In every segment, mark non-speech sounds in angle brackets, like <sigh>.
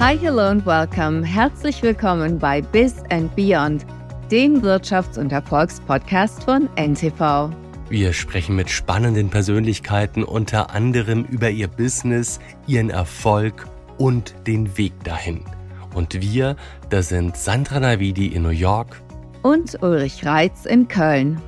Hi, hello and welcome. Herzlich willkommen bei Biz and Beyond, dem Wirtschafts- und Erfolgspodcast von NTV. Wir sprechen mit spannenden Persönlichkeiten unter anderem über ihr Business, ihren Erfolg und den Weg dahin. Und wir, das sind Sandra Navidi in New York und Ulrich Reitz in Köln.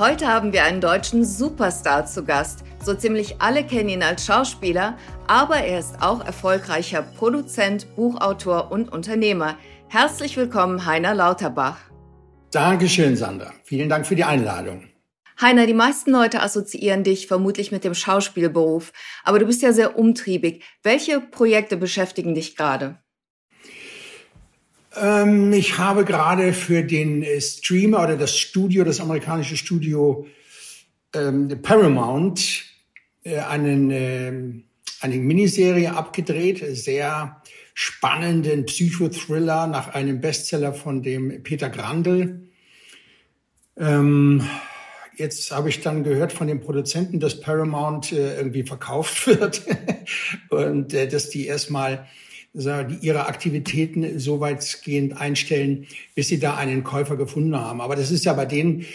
Heute haben wir einen deutschen Superstar zu Gast. So ziemlich alle kennen ihn als Schauspieler, aber er ist auch erfolgreicher Produzent, Buchautor und Unternehmer. Herzlich willkommen, Heiner Lauterbach. Dankeschön, Sandra. Vielen Dank für die Einladung. Heiner, die meisten Leute assoziieren dich vermutlich mit dem Schauspielberuf, aber du bist ja sehr umtriebig. Welche Projekte beschäftigen dich gerade? Ähm, ich habe gerade für den äh, Streamer oder das Studio, das amerikanische Studio ähm, Paramount, äh, einen, äh, eine Miniserie abgedreht, sehr spannenden Psychothriller nach einem Bestseller von dem Peter Grandl. Ähm, Jetzt habe ich dann gehört von den Produzenten, dass Paramount äh, irgendwie verkauft <laughs> wird und äh, dass die erstmal die ihre Aktivitäten so weitgehend einstellen, bis sie da einen Käufer gefunden haben. Aber das ist ja bei denen,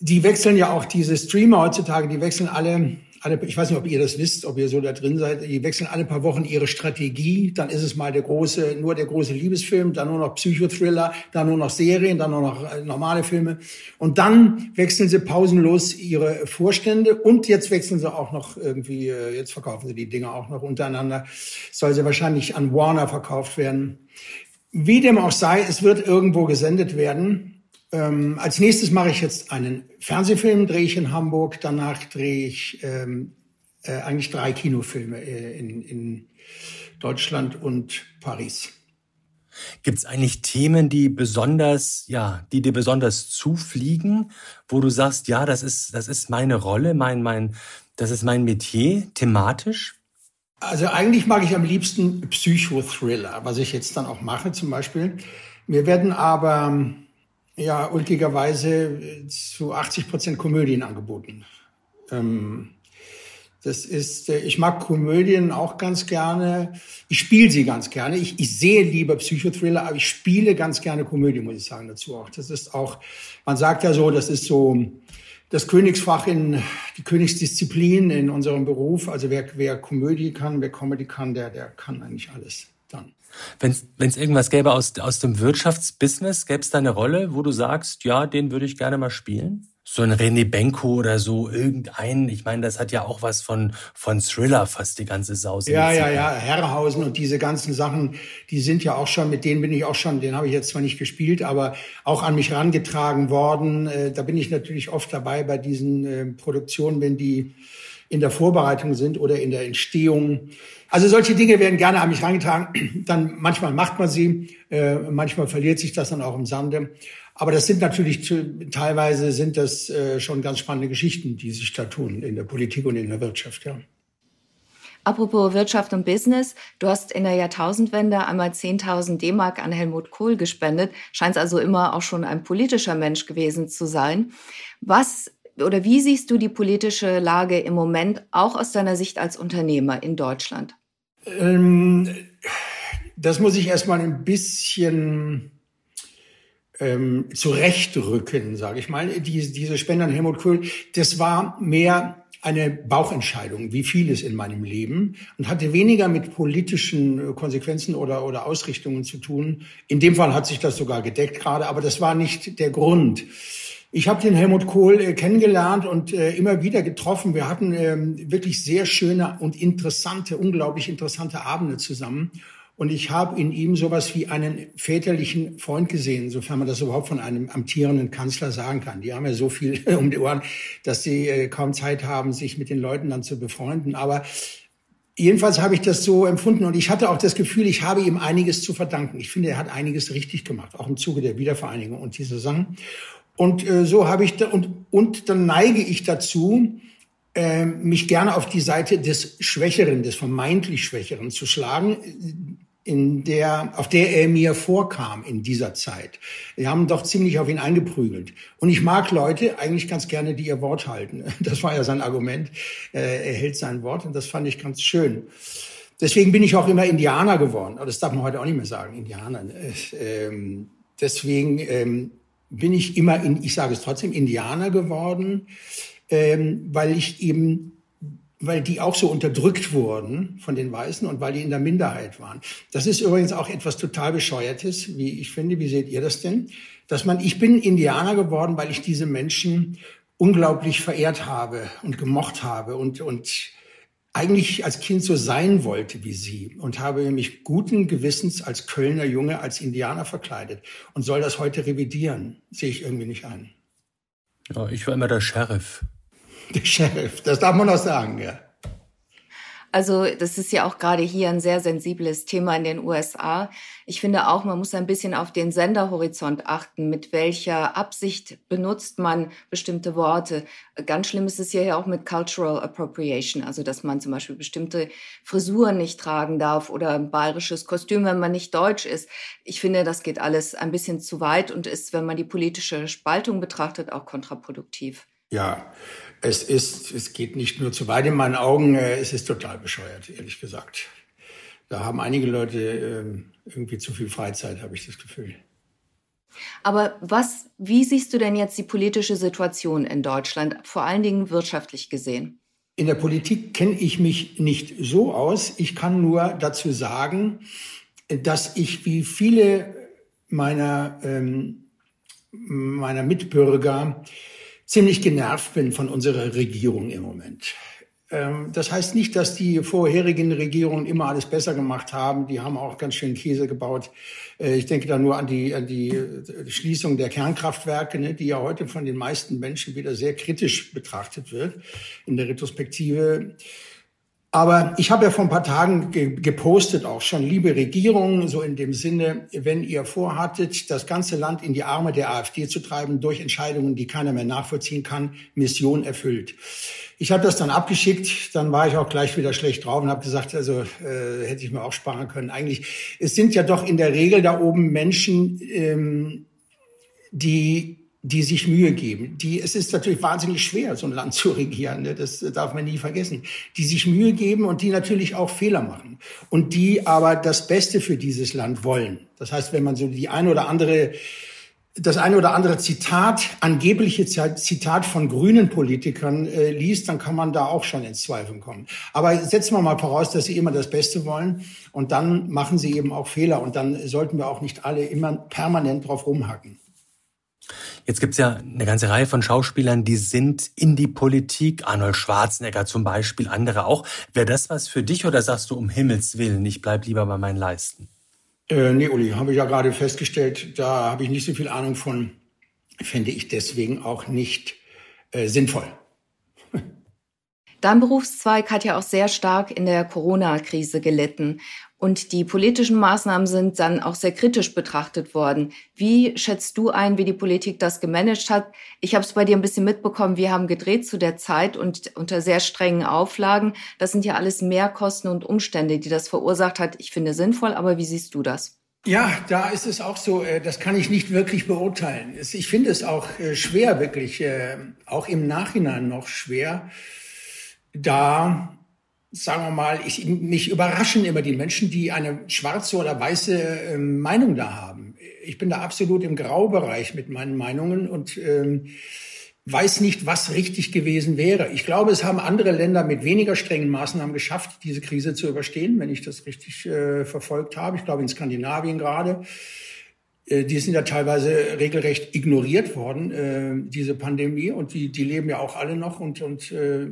die wechseln ja auch diese Streamer heutzutage, die wechseln alle alle, ich weiß nicht, ob ihr das wisst, ob ihr so da drin seid, die wechseln alle paar Wochen ihre Strategie. Dann ist es mal der große, nur der große Liebesfilm, dann nur noch Psychothriller, dann nur noch Serien, dann nur noch äh, normale Filme. Und dann wechseln sie pausenlos ihre Vorstände und jetzt wechseln sie auch noch irgendwie, äh, jetzt verkaufen sie die Dinge auch noch untereinander. Soll sie wahrscheinlich an Warner verkauft werden. Wie dem auch sei, es wird irgendwo gesendet werden. Ähm, als nächstes mache ich jetzt einen Fernsehfilm, drehe ich in Hamburg. Danach drehe ich ähm, äh, eigentlich drei Kinofilme äh, in, in Deutschland und Paris. Gibt es eigentlich Themen, die besonders, ja, die dir besonders zufliegen, wo du sagst, ja, das ist, das ist meine Rolle, mein, mein, das ist mein Metier, thematisch? Also eigentlich mag ich am liebsten Psychothriller, was ich jetzt dann auch mache zum Beispiel. Mir werden aber ja ulkigerweise zu 80 Prozent Komödien angeboten. Ähm, das ist, äh, ich mag Komödien auch ganz gerne. Ich spiele sie ganz gerne. Ich, ich sehe lieber Psychothriller, aber ich spiele ganz gerne Komödie, muss ich sagen, dazu auch. Das ist auch, man sagt ja so, das ist so das Königsfach in, die Königsdisziplin in unserem Beruf. Also wer, wer Komödie kann, wer Comedy kann, der, der kann eigentlich alles dann. Wenn es irgendwas gäbe aus, aus dem Wirtschaftsbusiness, gäbe es da eine Rolle, wo du sagst, ja, den würde ich gerne mal spielen? So ein René Benko oder so, irgendein, ich meine, das hat ja auch was von, von Thriller fast die ganze Sause. Ja, ja, ja, Herrhausen und diese ganzen Sachen, die sind ja auch schon, mit denen bin ich auch schon, den habe ich jetzt zwar nicht gespielt, aber auch an mich rangetragen worden. Äh, da bin ich natürlich oft dabei bei diesen äh, Produktionen, wenn die in der Vorbereitung sind oder in der Entstehung. Also solche Dinge werden gerne an mich reingetragen. <clears throat> Dann manchmal macht man sie, äh, manchmal verliert sich das dann auch im Sande. Aber das sind natürlich teilweise sind das äh, schon ganz spannende Geschichten, die sich da tun in der Politik und in der Wirtschaft. Ja. Apropos Wirtschaft und Business, du hast in der Jahrtausendwende einmal 10.000 D-Mark an Helmut Kohl gespendet, scheinst also immer auch schon ein politischer Mensch gewesen zu sein. Was oder wie siehst du die politische Lage im Moment auch aus deiner Sicht als Unternehmer in Deutschland? Ähm, das muss ich erstmal ein bisschen ähm, zurechtrücken, sage ich mal. Die, diese Spende an Helmut Kohl, das war mehr eine Bauchentscheidung, wie vieles in meinem Leben und hatte weniger mit politischen Konsequenzen oder, oder Ausrichtungen zu tun. In dem Fall hat sich das sogar gedeckt gerade, aber das war nicht der Grund. Ich habe den Helmut Kohl äh, kennengelernt und äh, immer wieder getroffen. Wir hatten ähm, wirklich sehr schöne und interessante, unglaublich interessante Abende zusammen. Und ich habe in ihm sowas wie einen väterlichen Freund gesehen, sofern man das überhaupt von einem amtierenden Kanzler sagen kann. Die haben ja so viel <laughs> um die Ohren, dass sie äh, kaum Zeit haben, sich mit den Leuten dann zu befreunden. Aber jedenfalls habe ich das so empfunden und ich hatte auch das Gefühl, ich habe ihm einiges zu verdanken. Ich finde, er hat einiges richtig gemacht, auch im Zuge der Wiedervereinigung und diese Sachen. Und äh, so habe ich da, und, und dann neige ich dazu, äh, mich gerne auf die Seite des Schwächeren, des vermeintlich Schwächeren zu schlagen, in der, auf der er mir vorkam in dieser Zeit. Wir haben doch ziemlich auf ihn eingeprügelt. Und ich mag Leute eigentlich ganz gerne, die ihr Wort halten. <laughs> Das war ja sein Argument. Äh, er hält sein Wort und das fand ich ganz schön. Deswegen bin ich auch immer Indianer geworden. Aber das darf man heute auch nicht mehr sagen, Indianer. Ähm, deswegen ähm, bin ich immer, in, ich sage es trotzdem, Indianer geworden, ähm, weil ich eben weil die auch so unterdrückt wurden von den Weißen und weil die in der Minderheit waren. Das ist übrigens auch etwas total bescheuertes, wie ich finde. Wie seht ihr das denn? Dass man, ich bin Indianer geworden, weil ich diese Menschen unglaublich verehrt habe und gemocht habe und, und eigentlich als Kind so sein wollte wie sie und habe mich guten Gewissens als Kölner Junge als Indianer verkleidet und soll das heute revidieren. Sehe ich irgendwie nicht ein. Ja, ich war immer der Sheriff. Der Sheriff, das darf man auch sagen, ja. Also das ist ja auch gerade hier ein sehr sensibles Thema in den USA. Ich finde auch, man muss ein bisschen auf den Senderhorizont achten, mit welcher Absicht benutzt man bestimmte Worte. Ganz schlimm ist es hier ja auch mit Cultural Appropriation, also dass man zum Beispiel bestimmte Frisuren nicht tragen darf oder ein bayerisches Kostüm, wenn man nicht deutsch ist. Ich finde, das geht alles ein bisschen zu weit und ist, wenn man die politische Spaltung betrachtet, auch kontraproduktiv. Ja, es ist, es geht nicht nur zu weit in meinen Augen, äh, es ist total bescheuert, ehrlich gesagt. Da haben einige Leute ähm, irgendwie zu viel Freizeit, habe ich das Gefühl. Aber was, wie siehst du denn jetzt die politische Situation in Deutschland, vor allen Dingen wirtschaftlich gesehen? In der Politik kenne ich mich nicht so aus. Ich kann nur dazu sagen, dass ich wie viele meiner, ähm, meiner Mitbürger ziemlich genervt bin von unserer Regierung im Moment. Ähm, das heißt nicht, dass die vorherigen Regierungen immer alles besser gemacht haben. Die haben auch ganz schön Käse gebaut. Äh, ich denke da nur an die, an die äh, Schließung der Kernkraftwerke, ne, die ja heute von den meisten Menschen wieder sehr kritisch betrachtet wird in der Retrospektive. Aber ich habe ja vor ein paar Tagen ge gepostet auch schon, liebe Regierung, so in dem Sinne, wenn ihr vorhattet, das ganze Land in die Arme der AfD zu treiben durch Entscheidungen, die keiner mehr nachvollziehen kann, Mission erfüllt. Ich habe das dann abgeschickt, dann war ich auch gleich wieder schlecht drauf und habe gesagt, also äh, hätte ich mir auch sparen können. Eigentlich, es sind ja doch in der Regel da oben Menschen, ähm, die die sich Mühe geben. Die, es ist natürlich wahnsinnig schwer, so ein Land <laughs> zu regieren. Ne? Das darf man nie vergessen. Die sich Mühe geben und die natürlich auch Fehler machen. Und die aber das Beste für dieses Land wollen. Das heißt, wenn man so die eine oder andere, das eine oder andere Zitat, angebliche Zitat von grünen Politikern äh, liest, dann kann man da auch schon ins Zweifeln kommen. Aber setzen wir mal voraus, dass sie immer das Beste wollen. Und dann machen sie eben auch Fehler. Und dann sollten wir auch nicht alle immer permanent drauf rumhacken. Jetzt gibt's ja eine ganze Reihe von Schauspielern, die sind in die Politik. Arnold Schwarzenegger zum Beispiel, andere auch. Wäre das was für dich oder sagst du um Himmels Willen, ich bleib lieber bei meinen Leisten? Äh, nee, Uli, habe ich ja gerade festgestellt, da habe ich nicht so viel Ahnung von. Fände ich deswegen auch nicht äh, sinnvoll. Dein Berufszweig hat ja auch sehr stark in der Corona-Krise gelitten. Und die politischen Maßnahmen sind dann auch sehr kritisch betrachtet worden. Wie schätzt du ein, wie die Politik das gemanagt hat? Ich habe es bei dir ein bisschen mitbekommen. Wir haben gedreht zu der Zeit und unter sehr strengen Auflagen. Das sind ja alles Mehrkosten und Umstände, die das verursacht hat. Ich finde sinnvoll, aber wie siehst du das? Ja, da ist es auch so, äh, das kann ich nicht wirklich beurteilen. Ich finde es auch äh, schwer, wirklich, äh, auch im Nachhinein noch schwer, da sagen wir mal, ich, mich überraschen immer die Menschen, die eine schwarze oder weiße äh, Meinung da haben. Ich bin da absolut im Graubereich mit meinen Meinungen und ähm, weiß nicht, was richtig gewesen wäre. Ich glaube, es haben andere Länder mit weniger strengen Maßnahmen geschafft, diese Krise zu überstehen, wenn ich das richtig äh, verfolgt habe. Ich glaube, in Skandinavien gerade. Äh, die sind ja teilweise regelrecht ignoriert worden, äh, diese Pandemie. Und die, die leben ja auch alle noch und, und äh,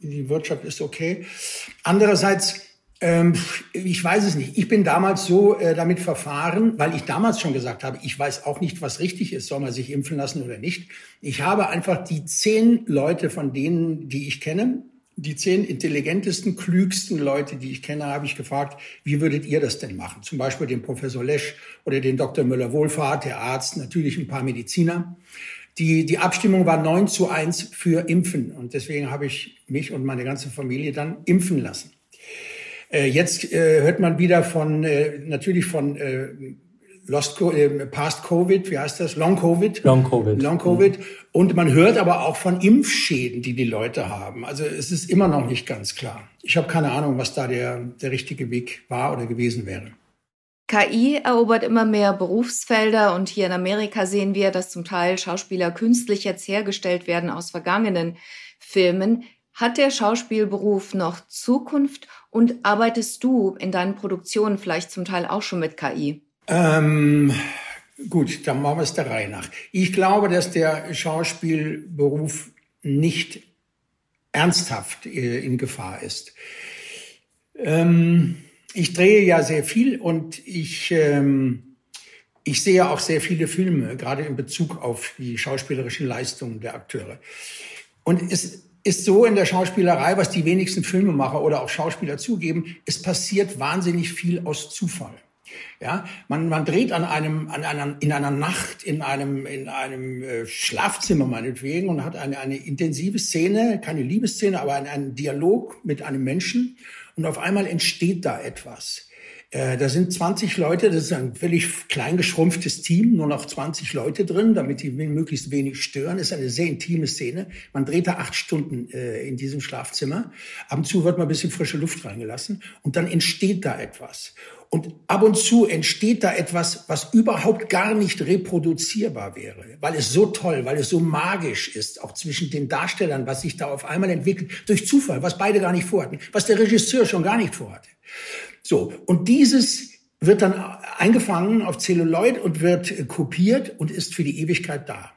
die Wirtschaft ist okay. Andererseits, ähm, ich weiß es nicht. Ich bin damals so äh, damit verfahren, weil ich damals schon gesagt habe, ich weiß auch nicht, was richtig ist, soll man sich impfen lassen oder nicht. Ich habe einfach die zehn Leute von denen, die ich kenne, die zehn intelligentesten, klügsten Leute, die ich kenne, habe ich gefragt, wie würdet ihr das denn machen? Zum Beispiel den Professor Lesch oder den Dr. Müller-Wohlfahrt, der Arzt, natürlich ein paar Mediziner. Die, die Abstimmung war 9 zu 1 für Impfen. Und deswegen habe ich mich und meine ganze Familie dann impfen lassen. Äh, jetzt äh, hört man wieder von, äh, natürlich von äh, Lost, äh, Past Covid, wie heißt das? Long Covid. Long Covid. Long Covid. Mhm. Und man hört aber auch von Impfschäden, die die Leute haben. Also es ist immer noch nicht ganz klar. Ich habe keine Ahnung, was da der, der richtige Weg war oder gewesen wäre. KI erobert immer mehr Berufsfelder und hier in Amerika sehen wir, dass zum Teil Schauspieler künstlich jetzt hergestellt werden aus vergangenen Filmen. Hat der Schauspielberuf noch Zukunft und arbeitest du in deinen Produktionen vielleicht zum Teil auch schon mit KI? Ähm, gut, dann machen wir es der Reihe nach. Ich glaube, dass der Schauspielberuf nicht ernsthaft äh, in Gefahr ist. Ähm, ich drehe ja sehr viel und ich, ähm, ich sehe auch sehr viele Filme, gerade in Bezug auf die schauspielerischen Leistungen der Akteure. Und es ist so in der Schauspielerei, was die wenigsten Filmemacher oder auch Schauspieler zugeben, es passiert wahnsinnig viel aus Zufall. Ja, man, man dreht an einem, an einer, in einer Nacht in einem, in einem äh, Schlafzimmer meinetwegen und hat eine, eine intensive Szene, keine Liebesszene, aber einen, einen Dialog mit einem Menschen und auf einmal entsteht da etwas. Äh, da sind 20 Leute, das ist ein völlig klein geschrumpftes Team, nur noch 20 Leute drin, damit die möglichst wenig stören. Das ist eine sehr intime Szene. Man dreht da acht Stunden äh, in diesem Schlafzimmer. Ab und zu wird mal ein bisschen frische Luft reingelassen und dann entsteht da etwas. Und ab und zu entsteht da etwas, was überhaupt gar nicht reproduzierbar wäre, weil es so toll, weil es so magisch ist, auch zwischen den Darstellern, was sich da auf einmal entwickelt, durch Zufall, was beide gar nicht vorhatten, was der Regisseur schon gar nicht vorhatte. So, und dieses wird dann eingefangen auf Zelluloid und wird kopiert und ist für die Ewigkeit da.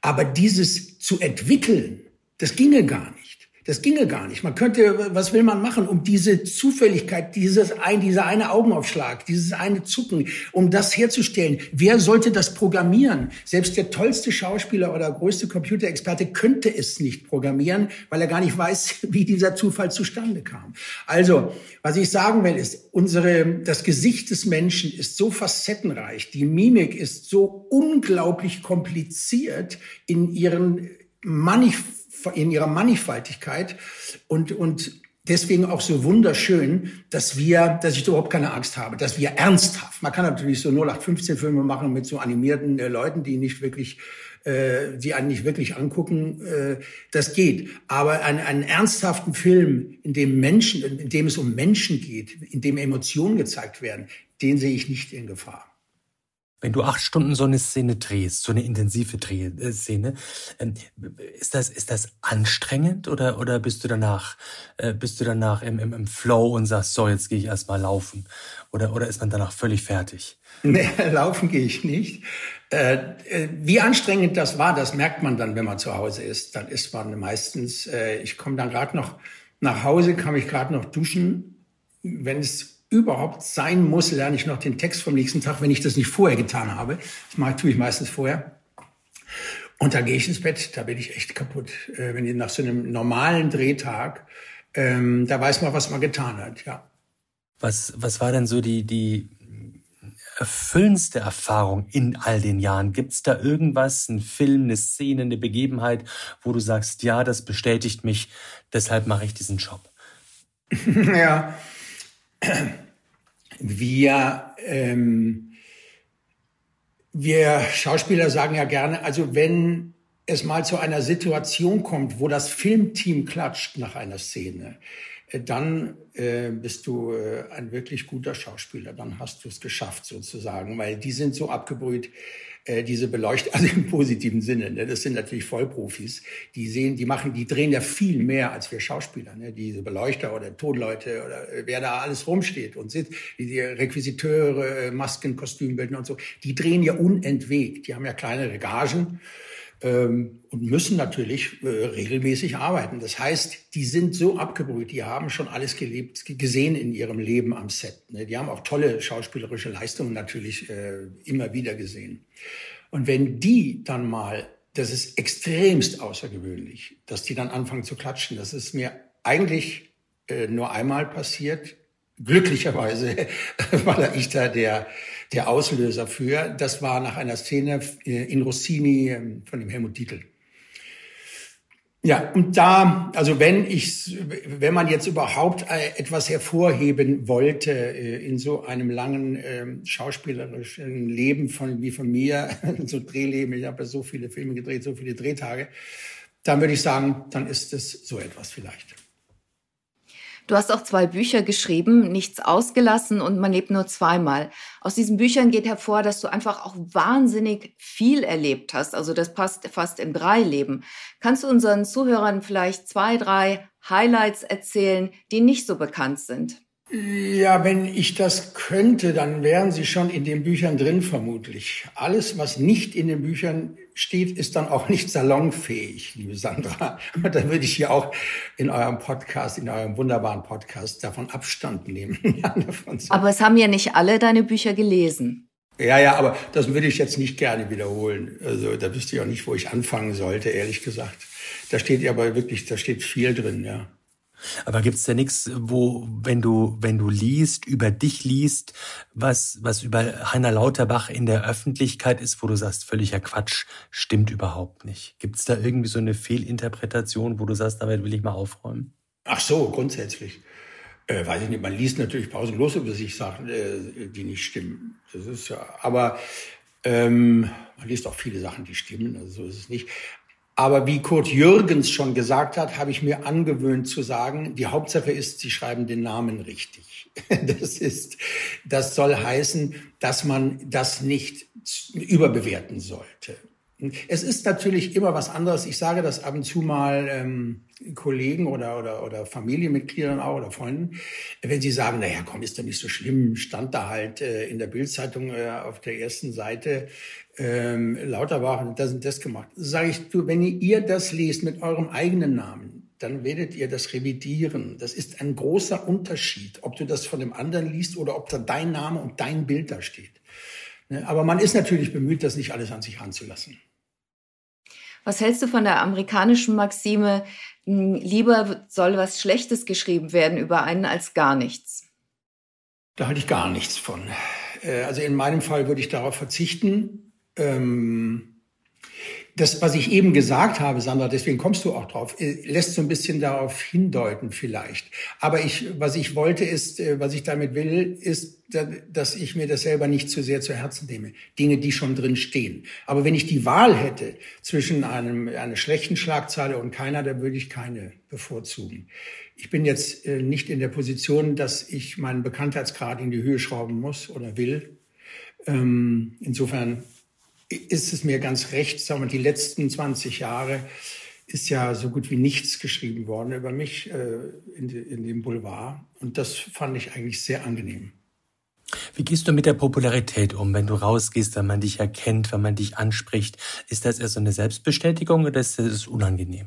Aber dieses zu entwickeln, das ginge gar nicht. Das ginge gar nicht. Man könnte, was will man machen, um diese Zufälligkeit, dieses ein, dieser eine Augenaufschlag, dieses eine Zucken, um das herzustellen? Wer sollte das programmieren? Selbst der tollste Schauspieler oder größte Computerexperte könnte es nicht programmieren, weil er gar nicht weiß, <laughs> wie dieser Zufall zustande kam. Also, was ich sagen will, ist, unsere, das Gesicht des Menschen ist so facettenreich. Die Mimik ist so unglaublich kompliziert in ihren Manif in ihrer Mannigfaltigkeit und, und deswegen auch so wunderschön, dass wir, dass ich überhaupt keine Angst habe, dass wir ernsthaft, man kann natürlich so 0815 Filme machen mit so animierten äh, Leuten, die nicht wirklich äh, die einen nicht wirklich angucken, äh, das geht. Aber einen, einen ernsthaften Film, in dem Menschen, in dem es um Menschen geht, in dem Emotionen gezeigt werden, den sehe ich nicht in Gefahr. Wenn du acht Stunden so eine Szene drehst, so eine intensive Drehszene, ähm, ist das, ist das anstrengend oder, oder bist du danach, äh, bist du danach im, im, im Flow und sagst, so, jetzt gehe ich erstmal laufen? Oder, oder ist man danach völlig fertig? Nee, <laughs> laufen gehe ich nicht. Äh, äh, wie anstrengend das war, das merkt man dann, wenn man zu Hause ist. Dann ist man meistens, ich komme dann gerade noch nach Hause, kann mich gerade noch duschen. Wenn es überhaupt sein muss, lerne ich noch den Text vom nächsten Tag, wenn ich das nicht vorher getan habe. Das mache, tue ich meistens vorher. Und da gehe ich ins Bett, da bin ich echt kaputt. Äh, wenn ich nach so einem normalen Drehtag, ähm, da weiß man, was man getan hat, ja. Was, was war denn so die, die erfüllendste Erfahrung in all den Jahren? Gibt es da irgendwas, ein Film, eine Szene, eine Begebenheit, wo du sagst, ja, das bestätigt mich, deshalb mache ich diesen Job? <laughs> ja, wir, ähm, wir Schauspieler sagen ja gerne, also wenn es mal zu einer Situation kommt, wo das Filmteam klatscht nach einer Szene, äh, dann äh, bist du äh, ein wirklich guter Schauspieler. Dann hast du es geschafft sozusagen, weil die sind so abgebrüht äh, diese Beleuchtung, <laughs> also im positiven Sinne, ne? das sind natürlich Vollprofis, die sehen, die machen, die drehen ja viel mehr als wir Schauspieler, ne? diese Beleuchter oder Tonleute oder äh, wer da alles rumsteht und sitzt, die Requisiteure, äh, Masken, Kostümbildner und so, die drehen ja unentwegt, die haben ja kleinere Gagen ähm, und müssen natürlich äh, regelmäßig arbeiten. Das heißt, die sind so abgebrüht, die haben schon alles gelebt, gesehen in ihrem Leben am Set. Ne? Die haben auch tolle schauspielerische Leistungen natürlich äh, immer wieder gesehen. Und wenn die dann mal, das ist extremst außergewöhnlich, dass die dann anfangen zu klatschen. Das ist mir eigentlich äh, nur einmal passiert. Glücklicherweise <laughs> war ich da der der Auslöser für. Das war nach einer Szene äh, in Rossini ähm, von dem Helmut Dietl. Ja, und da, also wenn ich, wenn man jetzt überhaupt äh, etwas hervorheben wollte äh, in so einem langen ähm, schauspielerischen Leben von wie von mir, <laughs> so Drehleben, ich habe so viele Filme gedreht, so viele Drehtage, dann würde ich sagen, dann ist es so etwas vielleicht. Du hast auch zwei Bücher geschrieben, Nichts ausgelassen und Man lebt nur zweimal. Aus diesen Büchern geht hervor, dass du einfach auch wahnsinnig viel erlebt hast. Also das passt fast im Dreileben. Kannst du unseren Zuhörern vielleicht zwei, drei Highlights erzählen, die nicht so bekannt sind? Ja, wenn ich das könnte, dann wären sie schon in den Büchern drin vermutlich. Alles, was nicht in den Büchern steht, ist dann auch nicht salonfähig, liebe Sandra. Und da würde ich hier auch in eurem Podcast, in eurem wunderbaren Podcast davon Abstand nehmen. <laughs> aber es haben ja nicht alle deine Bücher gelesen. Ja, ja, aber das würde ich jetzt nicht gerne wiederholen. Also da wüsste ich auch nicht, wo ich anfangen sollte, ehrlich gesagt. Da steht ja aber wirklich, da steht viel drin, ja. Aber gibt's da nichts, wo, wenn du, wenn du liest, über dich liest, was, was über Heiner Lauterbach in der Öffentlichkeit ist, wo du sagst, völliger Quatsch, stimmt überhaupt nicht. Gibt's da irgendwie so eine Fehlinterpretation, wo du sagst, damit will ich mal aufräumen? Ach so, grundsätzlich. Äh, weiß ich nicht, man liest natürlich pausenlos über sich Sachen, äh, die nicht stimmen. Das ist ja, aber ähm, man liest auch viele Sachen, die stimmen, also so ist es nicht. Aber wie Kurt Jürgens schon gesagt hat, habe ich mir angewöhnt zu sagen, die Hauptsache ist, Sie schreiben den Namen richtig. <laughs> Das ist, das soll heißen, dass man das nicht überbewerten sollte. Es ist natürlich immer was anderes. Ich sage das ab und zu mal ähm, Kollegen oder, oder, oder Familienmitgliedern auch oder Freunden, wenn sie sagen, naja, komm, ist doch nicht so schlimm, stand da halt äh, in der Bildzeitung äh, auf der ersten Seite, ähm, Lauterbach und das und das gemacht. Sage ich, du, wenn ihr das lest mit eurem eigenen Namen, dann werdet ihr das revidieren. Das ist ein großer Unterschied, ob du das von dem anderen liest oder ob da dein Name und dein Bild da steht. Ne? Aber man ist natürlich bemüht, das nicht alles an sich ranzulassen. Was hältst du von der amerikanischen Maxime, lieber soll was Schlechtes geschrieben werden über einen als gar nichts? Da halte ich gar nichts von. Äh, also in meinem Fall würde ich darauf verzichten ähm, das, was ich eben gesagt habe, Sandra, deswegen kommst du auch drauf, äh, lässt so ein bisschen darauf hindeuten vielleicht. Aber ich, was ich wollte ist, äh, was ich damit will, ist, dass ich mir das selber nicht zu sehr zu Herzen nehme. Dinge, die schon drin stehen. Aber wenn ich die Wahl hätte zwischen einem, einer schlechten Schlagzeile und keiner, dann würde ich keine bevorzugen. Ich bin jetzt äh, nicht in der Position, dass ich meinen Bekanntheitsgrad in die Höhe schrauben muss oder will. Ähm, insofern ist es mir ganz recht, sagen wir, die letzten 20 Jahre ist ja so gut wie nichts geschrieben worden über mich äh, in, in dem Boulevard. Und das fand ich eigentlich sehr angenehm. Wie gehst du mit der Popularität um, wenn du rausgehst, wenn man dich erkennt, wenn man dich anspricht? Ist das erst so eine Selbstbestätigung oder ist das unangenehm?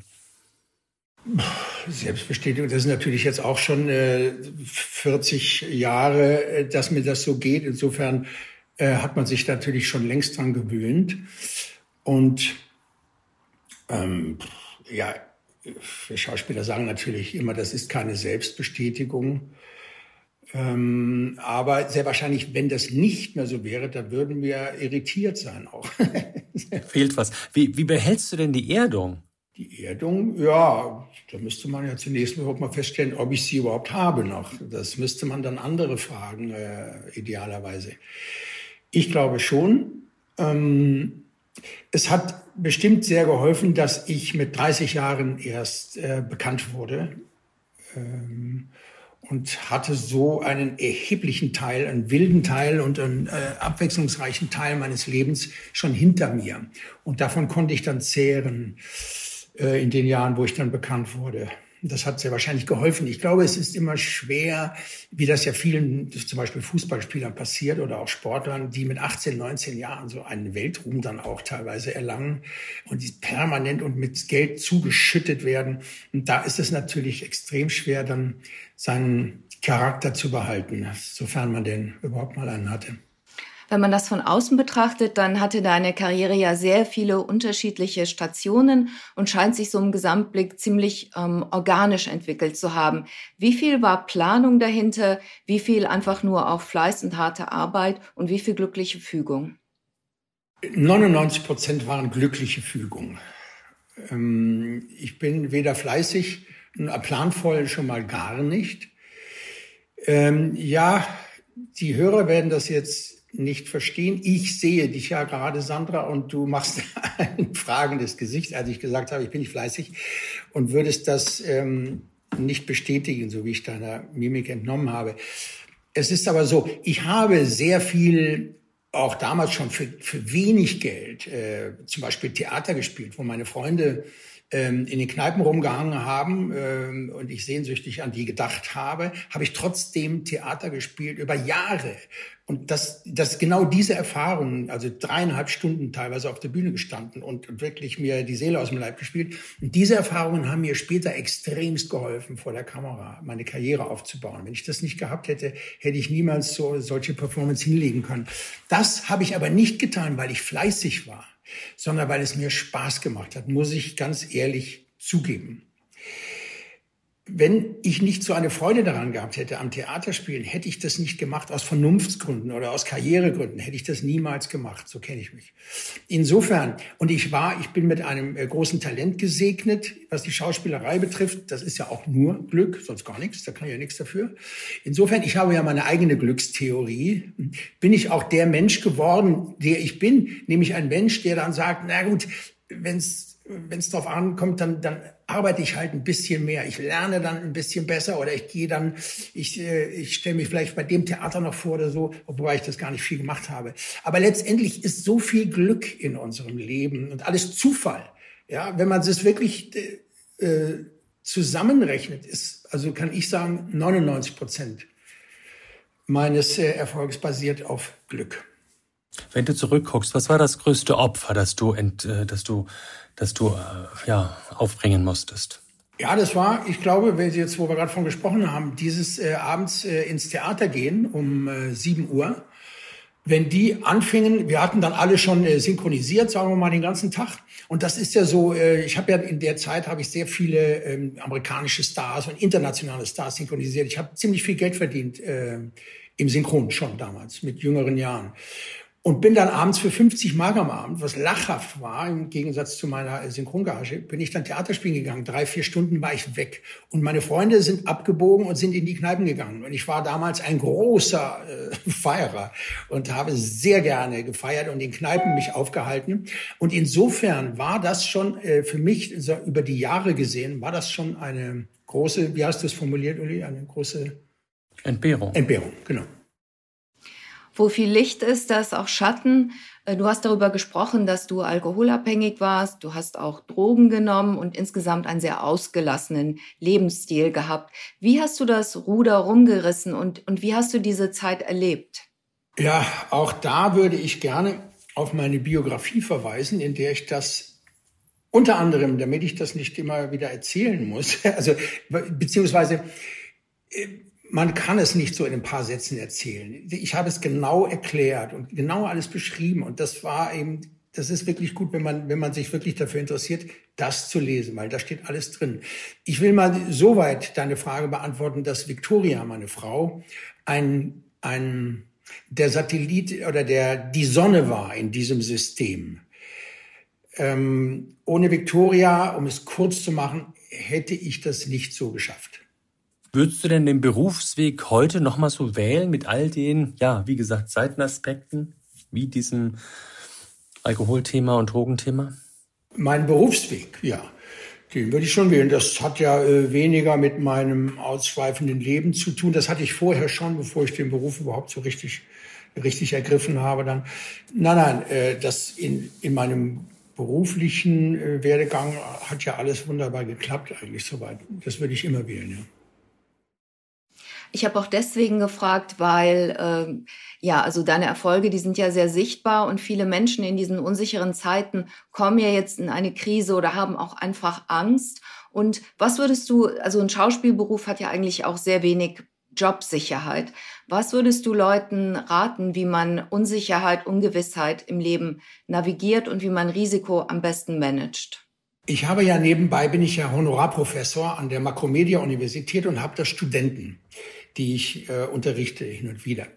Selbstbestätigung, das ist natürlich jetzt auch schon äh, 40 Jahre, äh, dass mir das so geht. Insofern äh, hat man sich natürlich schon längst dran gewöhnt. Und ähm, ja, Schauspieler sagen natürlich immer, das ist keine Selbstbestätigung. Ähm, aber sehr wahrscheinlich, wenn das nicht mehr so wäre, dann würden wir irritiert sein auch. <laughs> Fehlt was. Wie, wie behältst du denn die Erdung? Die Erdung, ja, da müsste man ja zunächst überhaupt mal feststellen, ob ich sie überhaupt habe noch. Das müsste man dann andere fragen, äh, idealerweise. Ich glaube schon. Ähm, es hat bestimmt sehr geholfen, dass ich mit 30 Jahren erst äh, bekannt wurde ähm, und hatte so einen erheblichen Teil, einen wilden Teil und einen äh, abwechslungsreichen Teil meines Lebens schon hinter mir. Und davon konnte ich dann zehren äh, in den Jahren, wo ich dann bekannt wurde. Das hat sehr wahrscheinlich geholfen. Ich glaube, es ist immer schwer, wie das ja vielen, zum Beispiel Fußballspielern passiert oder auch Sportlern, die mit 18, 19 Jahren so einen Weltruhm dann auch teilweise erlangen und die permanent und mit Geld zugeschüttet werden. Und da ist es natürlich extrem schwer, dann seinen Charakter zu behalten, sofern man den überhaupt mal einen hatte. Wenn man das von außen betrachtet, dann hatte deine Karriere ja sehr viele unterschiedliche Stationen und scheint sich so im Gesamtblick ziemlich ähm, organisch entwickelt zu haben. Wie viel war Planung dahinter? Wie viel einfach nur auch Fleiß und harte Arbeit und wie viel glückliche Fügung? 99 Prozent waren glückliche Fügung. Ähm, ich bin weder fleißig, planvoll schon mal gar nicht. Ähm, ja, die Hörer werden das jetzt nicht verstehen. Ich sehe dich ja gerade, Sandra, und du machst <laughs> ein fragendes Gesicht, als ich gesagt habe, ich bin nicht fleißig und würdest das ähm, nicht bestätigen, so wie ich deiner Mimik entnommen habe. Es ist aber so, ich habe sehr viel auch damals schon für, für wenig Geld, äh, zum Beispiel Theater gespielt, wo meine Freunde ähm, in den Kneipen rumgehangen haben ähm, und ich sehnsüchtig an die gedacht habe, habe ich trotzdem Theater gespielt über Jahre. Und das, das genau diese Erfahrungen, also dreieinhalb Stunden teilweise auf der Bühne gestanden und wirklich mir die Seele aus dem Leib gespielt. Und diese Erfahrungen haben mir später extremst geholfen, vor der Kamera meine Karriere aufzubauen. Wenn ich das nicht gehabt hätte, hätte ich niemals so solche Performance hinlegen können. Das habe ich aber nicht getan, weil ich fleißig war sondern weil es mir Spaß gemacht hat, muss ich ganz ehrlich zugeben wenn ich nicht so eine Freude daran gehabt hätte am Theaterspielen, hätte ich das nicht gemacht aus Vernunftsgründen oder aus Karrieregründen, hätte ich das niemals gemacht. So kenne ich mich. Insofern, und ich war, ich bin mit einem äh, großen Talent gesegnet, was die Schauspielerei betrifft. Das ist ja auch nur Glück, sonst gar nichts. Da kann ich ja nichts dafür. Insofern, ich habe ja meine eigene Glückstheorie. Bin ich auch der Mensch geworden, der ich bin, nämlich ein Mensch, der dann sagt, na gut, wenn es wenn es darauf ankommt, dann, dann arbeite ich halt ein bisschen mehr. Ich lerne dann ein bisschen besser oder ich gehe dann, ich, äh, ich stelle mich vielleicht bei dem Theater noch vor oder so, obwohl ich das gar nicht viel gemacht habe. Aber letztendlich ist so viel Glück in unserem Leben und alles Zufall. Ja, wenn man es wirklich äh, äh zusammenrechnet, ist, also kann ich sagen, 99 Prozent meines äh, Erfolgs basiert auf Glück. Wenn du zurückguckst, was war das größte Opfer, das du, ent, äh, das du das du äh, ja, aufbringen musstest? Ja, das war, ich glaube, wenn Sie jetzt, wo wir gerade von gesprochen haben, dieses äh, abends äh, ins Theater gehen um äh, 7 Uhr. Wenn die anfingen, wir hatten dann alle schon äh, synchronisiert, sagen wir mal, den ganzen Tag. Und das ist ja so, äh, ich habe ja in der Zeit habe ich sehr viele ähm, amerikanische Stars und internationale Stars synchronisiert. Ich habe ziemlich viel Geld verdient äh, im Synchron schon damals, mit jüngeren Jahren. Und bin dann abends für 50 Mark am Abend, was lachhaft war, im Gegensatz zu meiner Synchrongage, bin ich dann Theater spielen gegangen. Drei, vier Stunden war ich weg. Und meine Freunde sind abgebogen und sind in die Kneipen gegangen. Und ich war damals ein großer äh, <laughs> Feierer und habe sehr gerne gefeiert und in Kneipen mich aufgehalten. Und insofern war das schon äh, für mich, so über die Jahre gesehen, war das schon eine große, wie hast du es formuliert, Uli, eine große Entbehrung. Entbehrung, genau. Wo viel Licht ist, da ist auch Schatten. Äh, du hast darüber gesprochen, dass du alkoholabhängig warst. Du hast auch Drogen genommen und insgesamt einen sehr ausgelassenen Lebensstil gehabt. Wie hast du das Ruder rumgerissen und, und wie hast du diese Zeit erlebt? Ja, auch da würde ich gerne auf meine Biografie verweisen, in der ich das unter anderem, damit ich das nicht immer wieder erzählen muss, <laughs> also beziehungsweise äh, man kann es nicht so in ein paar Sätzen erzählen. Ich habe es genau erklärt und genau alles beschrieben und das war eben, das ist wirklich gut, wenn man, wenn man sich wirklich dafür interessiert, das zu lesen, weil da steht alles drin. Ich will mal soweit deine Frage beantworten, dass Victoria, meine Frau, ein, ein, der Satellit oder der, die Sonne war in diesem System. Ähm, ohne Victoria, um es kurz zu machen, hätte ich das nicht so geschafft. Würdest du denn den Berufsweg heute nochmal so wählen mit all den, ja, wie gesagt, Seitenaspekten, wie diesem Alkoholthema und Drogenthema? Mein Berufsweg, ja. Den würde ich schon wählen. Das hat ja äh, weniger mit meinem ausschweifenden Leben zu tun. Das hatte ich vorher schon, bevor ich den Beruf überhaupt so richtig, richtig ergriffen habe. Dann, nein, nein, äh, das in, in meinem beruflichen äh, Werdegang hat ja alles wunderbar geklappt eigentlich soweit. Das würde ich immer wählen, ja. Ich habe auch deswegen gefragt, weil äh, ja, also deine Erfolge, die sind ja sehr sichtbar und viele Menschen in diesen unsicheren Zeiten kommen ja jetzt in eine Krise oder haben auch einfach Angst. Und was würdest du, also ein Schauspielberuf hat ja eigentlich auch sehr wenig Jobsicherheit. Was würdest du Leuten raten, wie man Unsicherheit, Ungewissheit im Leben navigiert und wie man Risiko am besten managt? Ich habe ja nebenbei, bin ich ja Honorarprofessor an der Makromedia Universität und habe da Studenten die ich äh, unterrichte hin und wieder.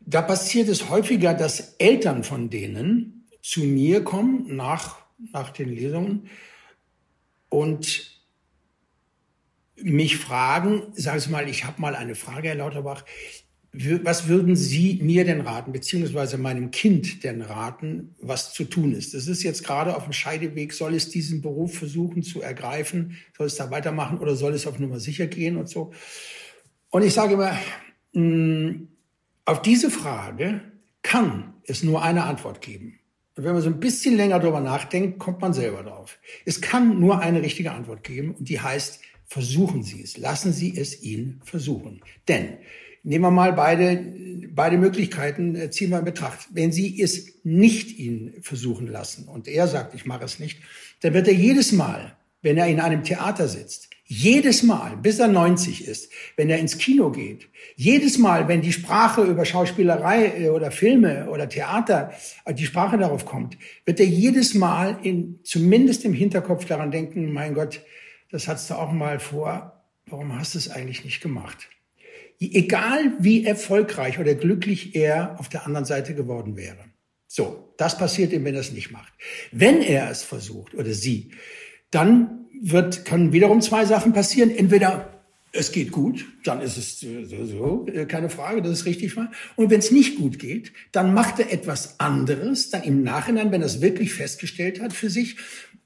Da passiert es häufiger, dass Eltern von denen zu mir kommen nach nach den Lesungen und mich fragen, sag ich mal, ich habe mal eine Frage, Herr Lauterbach, was würden Sie mir denn raten, beziehungsweise meinem Kind denn raten, was zu tun ist? Das ist jetzt gerade auf dem Scheideweg. Soll es diesen Beruf versuchen zu ergreifen? Soll es da weitermachen oder soll es auf Nummer sicher gehen und so? Und ich sage immer, hm, auf diese Frage kann es nur eine Antwort geben. Und wenn man so ein bisschen länger darüber nachdenkt, kommt man selber drauf. Es kann nur eine richtige Antwort geben und die heißt, versuchen Sie es. Lassen Sie es ihn versuchen. Denn Nehmen wir mal beide, beide Möglichkeiten, äh, ziehen wir in Betracht. Wenn Sie es nicht ihn versuchen lassen und er sagt, ich mache es nicht, dann wird er jedes Mal, wenn er in einem Theater sitzt, jedes Mal, bis er 90 ist, wenn er ins Kino geht, jedes Mal, wenn die Sprache über Schauspielerei äh, oder Filme oder Theater, äh, die Sprache darauf kommt, wird er jedes Mal in, zumindest im Hinterkopf daran denken, mein Gott, das hattest du auch mal vor, warum hast du es eigentlich nicht gemacht? Egal wie erfolgreich oder glücklich er auf der anderen Seite geworden wäre. So, das passiert ihm, wenn er es nicht macht. Wenn er es versucht oder sie, dann wird, können wiederum zwei Sachen passieren. Entweder es geht gut, dann ist es so, äh, keine Frage, das ist richtig war. Und wenn es nicht gut geht, dann macht er etwas anderes, dann im Nachhinein, wenn er es wirklich festgestellt hat für sich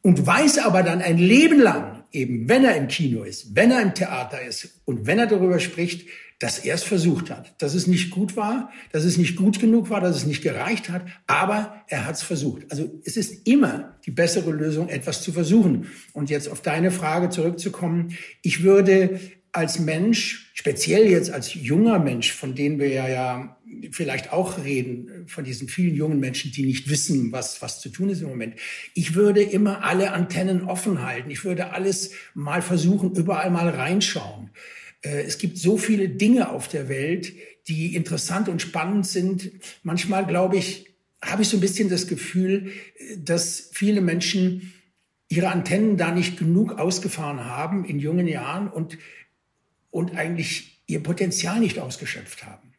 und weiß aber dann ein Leben lang, eben wenn er im Kino ist, wenn er im Theater ist und wenn er darüber spricht, dass er es versucht hat, dass es nicht gut war, dass es nicht gut genug war, dass es nicht gereicht hat, aber er hat es versucht. Also es ist immer die bessere Lösung, etwas zu versuchen. Und jetzt auf deine Frage zurückzukommen, ich würde als Mensch, speziell jetzt als junger Mensch, von denen wir ja, ja vielleicht auch reden, von diesen vielen jungen Menschen, die nicht wissen, was, was zu tun ist im Moment. Ich würde immer alle Antennen offen halten. Ich würde alles mal versuchen, überall mal reinschauen. Äh, es gibt so viele Dinge auf der Welt, die interessant und spannend sind. Manchmal, glaube ich, habe ich so ein bisschen das Gefühl, dass viele Menschen ihre Antennen da nicht genug ausgefahren haben in jungen Jahren und, und eigentlich ihr Potenzial nicht ausgeschöpft haben.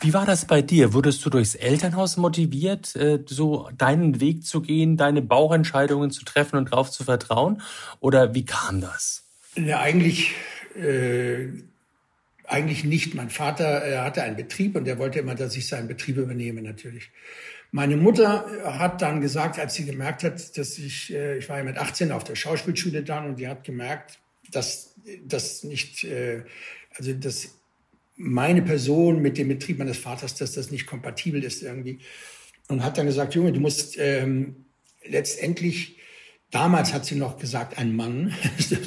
Wie war das bei dir? Wurdest du durchs Elternhaus motiviert, äh, so deinen Weg zu gehen, deine Bauchentscheidungen zu treffen und darauf zu vertrauen? Oder wie kam das? Ja, eigentlich äh, eigentlich nicht. Mein Vater äh, hatte einen Betrieb und der wollte immer, dass ich seinen Betrieb übernehme natürlich. Meine Mutter hat dann gesagt, als sie gemerkt hat, dass ich, äh, ich war ja mit 18 auf der Schauspielschule dann und die hat gemerkt, dass das nicht, äh, also dass meine Person mit dem Betrieb meines Vaters, dass das nicht kompatibel ist irgendwie. Und hat dann gesagt, Junge, du musst ähm, letztendlich Damals hat sie noch gesagt, ein Mann,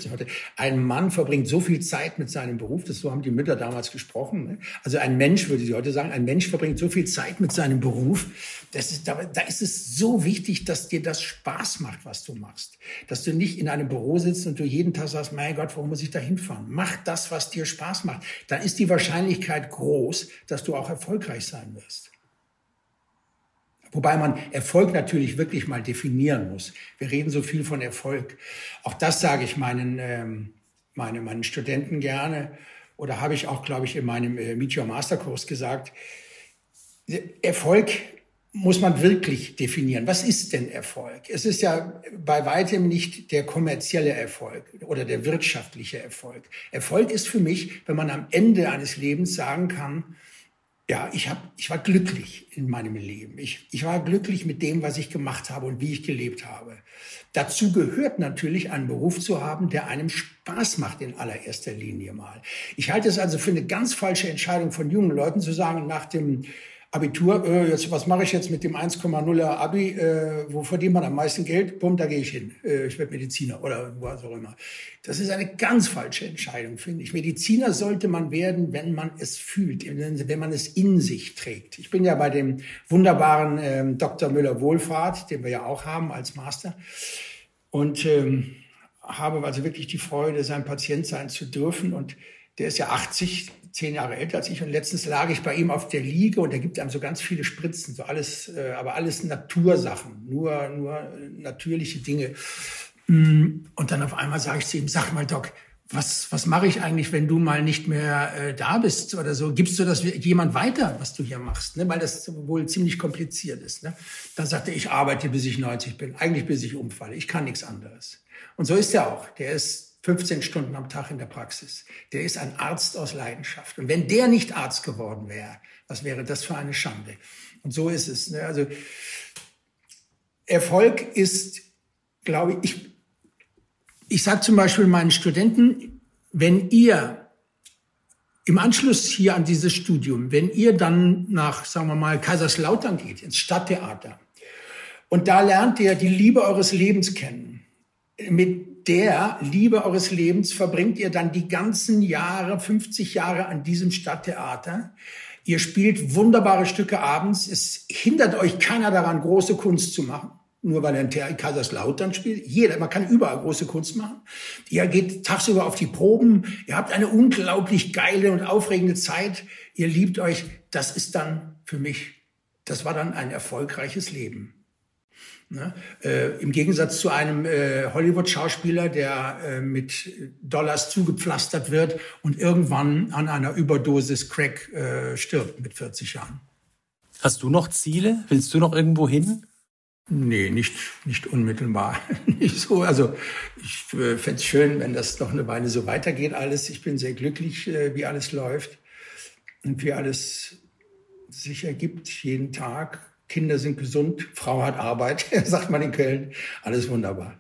<laughs> ein Mann verbringt so viel Zeit mit seinem Beruf, das so haben die Mütter damals gesprochen. Ne? Also ein Mensch, würde sie heute sagen, ein Mensch verbringt so viel Zeit mit seinem Beruf, das ist, da, da ist es so wichtig, dass dir das Spaß macht, was du machst. Dass du nicht in einem Büro sitzt und du jeden Tag sagst, mein Gott, warum muss ich da hinfahren? Mach das, was dir Spaß macht. Dann ist die Wahrscheinlichkeit groß, dass du auch erfolgreich sein wirst. Wobei man Erfolg natürlich wirklich mal definieren muss. Wir reden so viel von Erfolg. Auch das sage ich meinen, ähm, meine, meinen Studenten gerne oder habe ich auch, glaube ich, in meinem äh, Meet Your Master Kurs gesagt. Erfolg muss man wirklich definieren. Was ist denn Erfolg? Es ist ja bei weitem nicht der kommerzielle Erfolg oder der wirtschaftliche Erfolg. Erfolg ist für mich, wenn man am Ende eines Lebens sagen kann, ja, ich, hab, ich war glücklich in meinem Leben. Ich, ich war glücklich mit dem, was ich gemacht habe und wie ich gelebt habe. Dazu gehört natürlich, einen Beruf zu haben, der einem Spaß macht in allererster Linie mal. Ich halte es also für eine ganz falsche Entscheidung von jungen Leuten zu sagen, nach dem Abitur, äh, jetzt, was mache ich jetzt mit dem 1,0er Abi, äh, wo verdient man am meisten Geld? Bumm, da gehe ich hin. Äh, ich werde Mediziner oder was auch immer. Das ist eine ganz falsche Entscheidung, finde ich. Mediziner sollte man werden, wenn man es fühlt, wenn man es in sich trägt. Ich bin ja bei dem wunderbaren ähm, Dr. Müller-Wohlfahrt, den wir ja auch haben als Master. Und ähm, habe also wirklich die Freude, sein Patient sein zu dürfen. Und der ist ja 80, zehn Jahre älter als ich und letztens lag ich bei ihm auf der Liege und er gibt einem so ganz viele Spritzen, so alles, äh, aber alles Natursachen, nur, nur natürliche Dinge. Mm, und dann auf einmal sage ich zu ihm, sag mal Doc, was, was mache ich eigentlich, wenn du mal nicht mehr äh, da bist oder so? Gibst du das jemand weiter, was du hier machst? Ne? Weil das wohl ziemlich kompliziert ist. Ne? Dann sagte er, ich arbeite, bis ich 90 bin, eigentlich bis ich umfalle. Ich kann nichts anderes. Und so ist er auch. Der ist 15 Stunden am Tag in der Praxis. Der ist ein Arzt aus Leidenschaft. Und wenn der nicht Arzt geworden wäre, was wäre das für eine Schande? Und so ist es. Ne? Also Erfolg ist, glaube ich, ich sage zum Beispiel meinen Studenten, wenn ihr im Anschluss hier an dieses Studium, wenn ihr dann nach, sagen wir mal, Kaiserslautern geht, ins Stadttheater, und da lernt ihr die Liebe eures Lebens kennen. Mit der Liebe eures Lebens verbringt ihr dann die ganzen Jahre, 50 Jahre an diesem Stadttheater. Ihr spielt wunderbare Stücke abends. Es hindert euch keiner daran, große Kunst zu machen nur weil er in Kaiserslautern spielt. Jeder, man kann überall große Kunst machen. Ihr geht tagsüber auf die Proben. Ihr habt eine unglaublich geile und aufregende Zeit. Ihr liebt euch. Das ist dann für mich, das war dann ein erfolgreiches Leben. Ne? Äh, Im Gegensatz zu einem äh, Hollywood-Schauspieler, der äh, mit Dollars zugepflastert wird und irgendwann an einer Überdosis Crack äh, stirbt mit 40 Jahren. Hast du noch Ziele? Willst du noch irgendwo hin? Nee, nicht, nicht unmittelbar. <laughs> nicht so. Also ich äh, fände es schön, wenn das noch eine Weile so weitergeht alles. Ich bin sehr glücklich, äh, wie alles läuft und wie alles sich ergibt jeden Tag. Kinder sind gesund, Frau hat Arbeit, <laughs> sagt man in Köln. Alles wunderbar.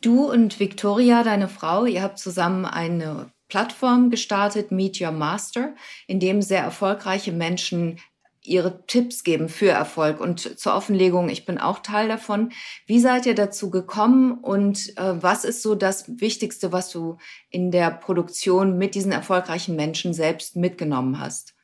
Du und Victoria, deine Frau, ihr habt zusammen eine Plattform gestartet, Meet Your Master, in dem sehr erfolgreiche Menschen ihre Tipps geben für Erfolg. Und zur Offenlegung, ich bin auch Teil davon. Wie seid ihr dazu gekommen und äh, was ist so das Wichtigste, was du in der Produktion mit diesen erfolgreichen Menschen selbst mitgenommen hast?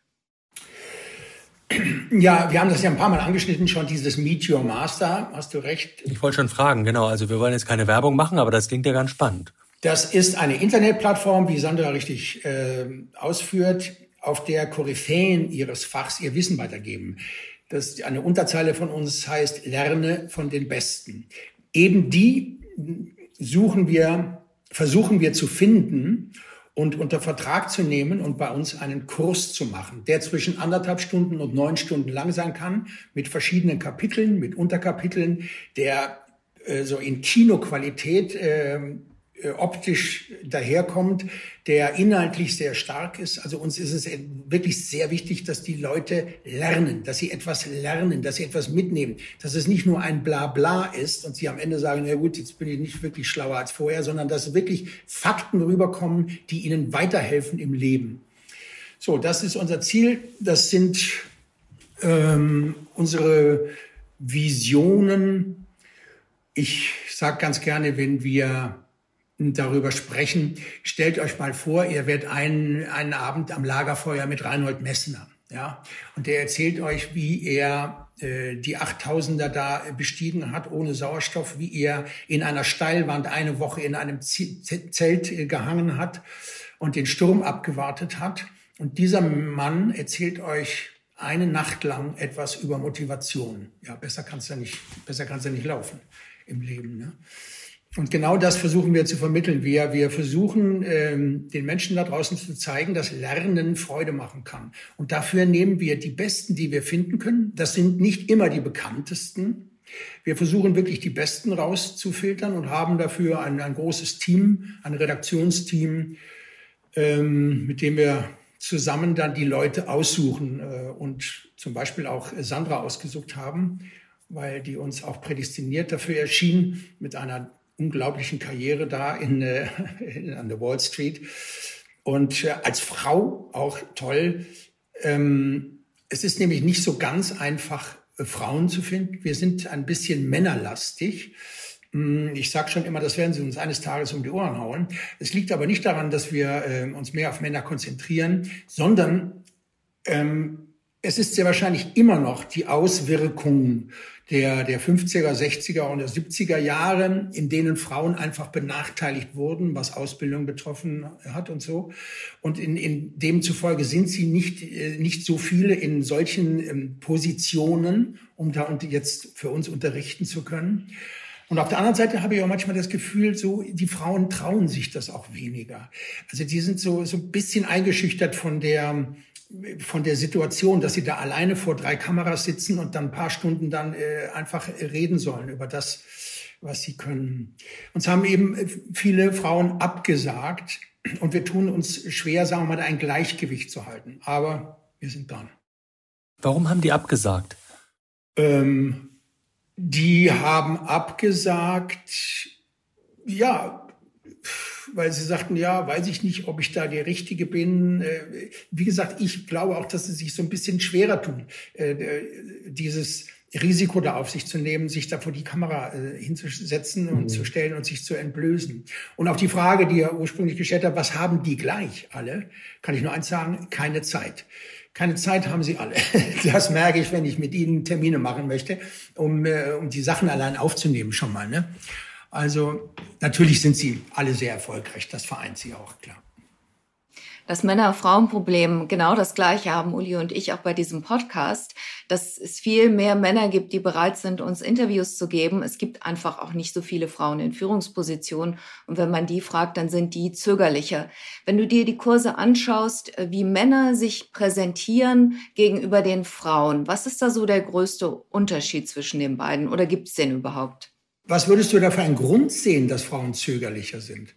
Ja, wir haben das ja ein paar Mal angeschnitten schon, dieses Meet Your Master, hast du recht. Ich wollte schon fragen, genau. Also wir wollen jetzt keine Werbung machen, aber das klingt ja ganz spannend. Das ist eine Internetplattform, wie Sandra richtig äh, ausführt auf der Koryphäen ihres Fachs ihr Wissen weitergeben. Das eine Unterzeile von uns heißt, lerne von den Besten. Eben die suchen wir, versuchen wir zu finden und unter Vertrag zu nehmen und bei uns einen Kurs zu machen, der zwischen anderthalb Stunden und neun Stunden lang sein kann, mit verschiedenen Kapiteln, mit Unterkapiteln, der äh, so in Kinoqualität äh, optisch daherkommt, der inhaltlich sehr stark ist. Also uns ist es wirklich sehr wichtig, dass die Leute lernen, dass sie etwas lernen, dass sie etwas mitnehmen, dass es nicht nur ein Blabla ist und sie am Ende sagen, na gut, jetzt bin ich nicht wirklich schlauer als vorher, sondern dass wirklich Fakten rüberkommen, die ihnen weiterhelfen im Leben. So, das ist unser Ziel. Das sind ähm, unsere Visionen. Ich sage ganz gerne, wenn wir darüber sprechen. Stellt euch mal vor, ihr werdet einen, einen Abend am Lagerfeuer mit Reinhold Messner. Ja, und der erzählt euch, wie er äh, die 8000er da bestiegen hat ohne Sauerstoff, wie er in einer Steilwand eine Woche in einem Zelt äh, gehangen hat und den Sturm abgewartet hat. Und dieser Mann erzählt euch eine Nacht lang etwas über Motivation. Ja, besser kann's ja nicht, besser kann's ja nicht laufen im Leben. Ne? Und genau das versuchen wir zu vermitteln. Wir, wir versuchen, ähm, den Menschen da draußen zu zeigen, dass Lernen Freude machen kann. Und dafür nehmen wir die Besten, die wir finden können. Das sind nicht immer die bekanntesten. Wir versuchen wirklich die Besten rauszufiltern und haben dafür ein, ein großes Team, ein Redaktionsteam, ähm, mit dem wir zusammen dann die Leute aussuchen äh, und zum Beispiel auch Sandra ausgesucht haben, weil die uns auch prädestiniert dafür erschien, mit einer unglaublichen Karriere da in, äh, an der Wall Street. Und äh, als Frau auch toll. Ähm, es ist nämlich nicht so ganz einfach, äh, Frauen zu finden. Wir sind ein bisschen männerlastig. Mm, ich sage schon immer, das werden sie uns eines Tages um die Ohren hauen. Es liegt aber nicht daran, dass wir äh, uns mehr auf Männer konzentrieren, sondern ähm, es ist sehr wahrscheinlich immer noch die Auswirkung der, der 50er, 60er und der 70er Jahre, in denen Frauen einfach benachteiligt wurden, was Ausbildung betroffen hat und so. Und in, in demzufolge sind sie nicht, äh, nicht so viele in solchen ähm, Positionen, um da jetzt für uns unterrichten zu können. Und auf der anderen Seite habe ich auch manchmal das Gefühl, so die Frauen trauen sich das auch weniger. Also die sind so so ein bisschen eingeschüchtert von der von der Situation, dass sie da alleine vor drei Kameras sitzen und dann ein paar Stunden dann äh, einfach reden sollen über das, was sie können. Uns haben eben viele Frauen abgesagt und wir tun uns schwer, sagen wir mal, ein Gleichgewicht zu halten. Aber wir sind dran. Warum haben die abgesagt? Ähm, die haben abgesagt, ja, weil sie sagten, ja, weiß ich nicht, ob ich da der Richtige bin. Äh, wie gesagt, ich glaube auch, dass sie sich so ein bisschen schwerer tun, äh, dieses Risiko da auf sich zu nehmen, sich da vor die Kamera äh, hinzusetzen und mhm. zu stellen und sich zu entblößen. Und auf die Frage, die er ursprünglich gestellt hat, was haben die gleich alle, kann ich nur eins sagen, keine Zeit. Keine Zeit haben sie alle. <laughs> Das merke ich, wenn ich mit ihnen Termine machen möchte, um, äh, um die Sachen allein aufzunehmen schon mal. Ne? Also natürlich sind sie alle sehr erfolgreich. Das vereint sie auch, klar. Das Männer-Frauen-Problem genau das gleiche haben Uli und ich auch bei diesem Podcast, dass es viel mehr Männer gibt, die bereit sind, uns Interviews zu geben. Es gibt einfach auch nicht so viele Frauen in Führungspositionen. Und wenn man die fragt, dann sind die zögerlicher. Wenn du dir die Kurse anschaust, äh, wie Männer sich präsentieren gegenüber den Frauen, was ist da so der größte Unterschied zwischen den beiden? Oder gibt es den überhaupt? Was würdest du da für einen Grund sehen, dass Frauen zögerlicher sind?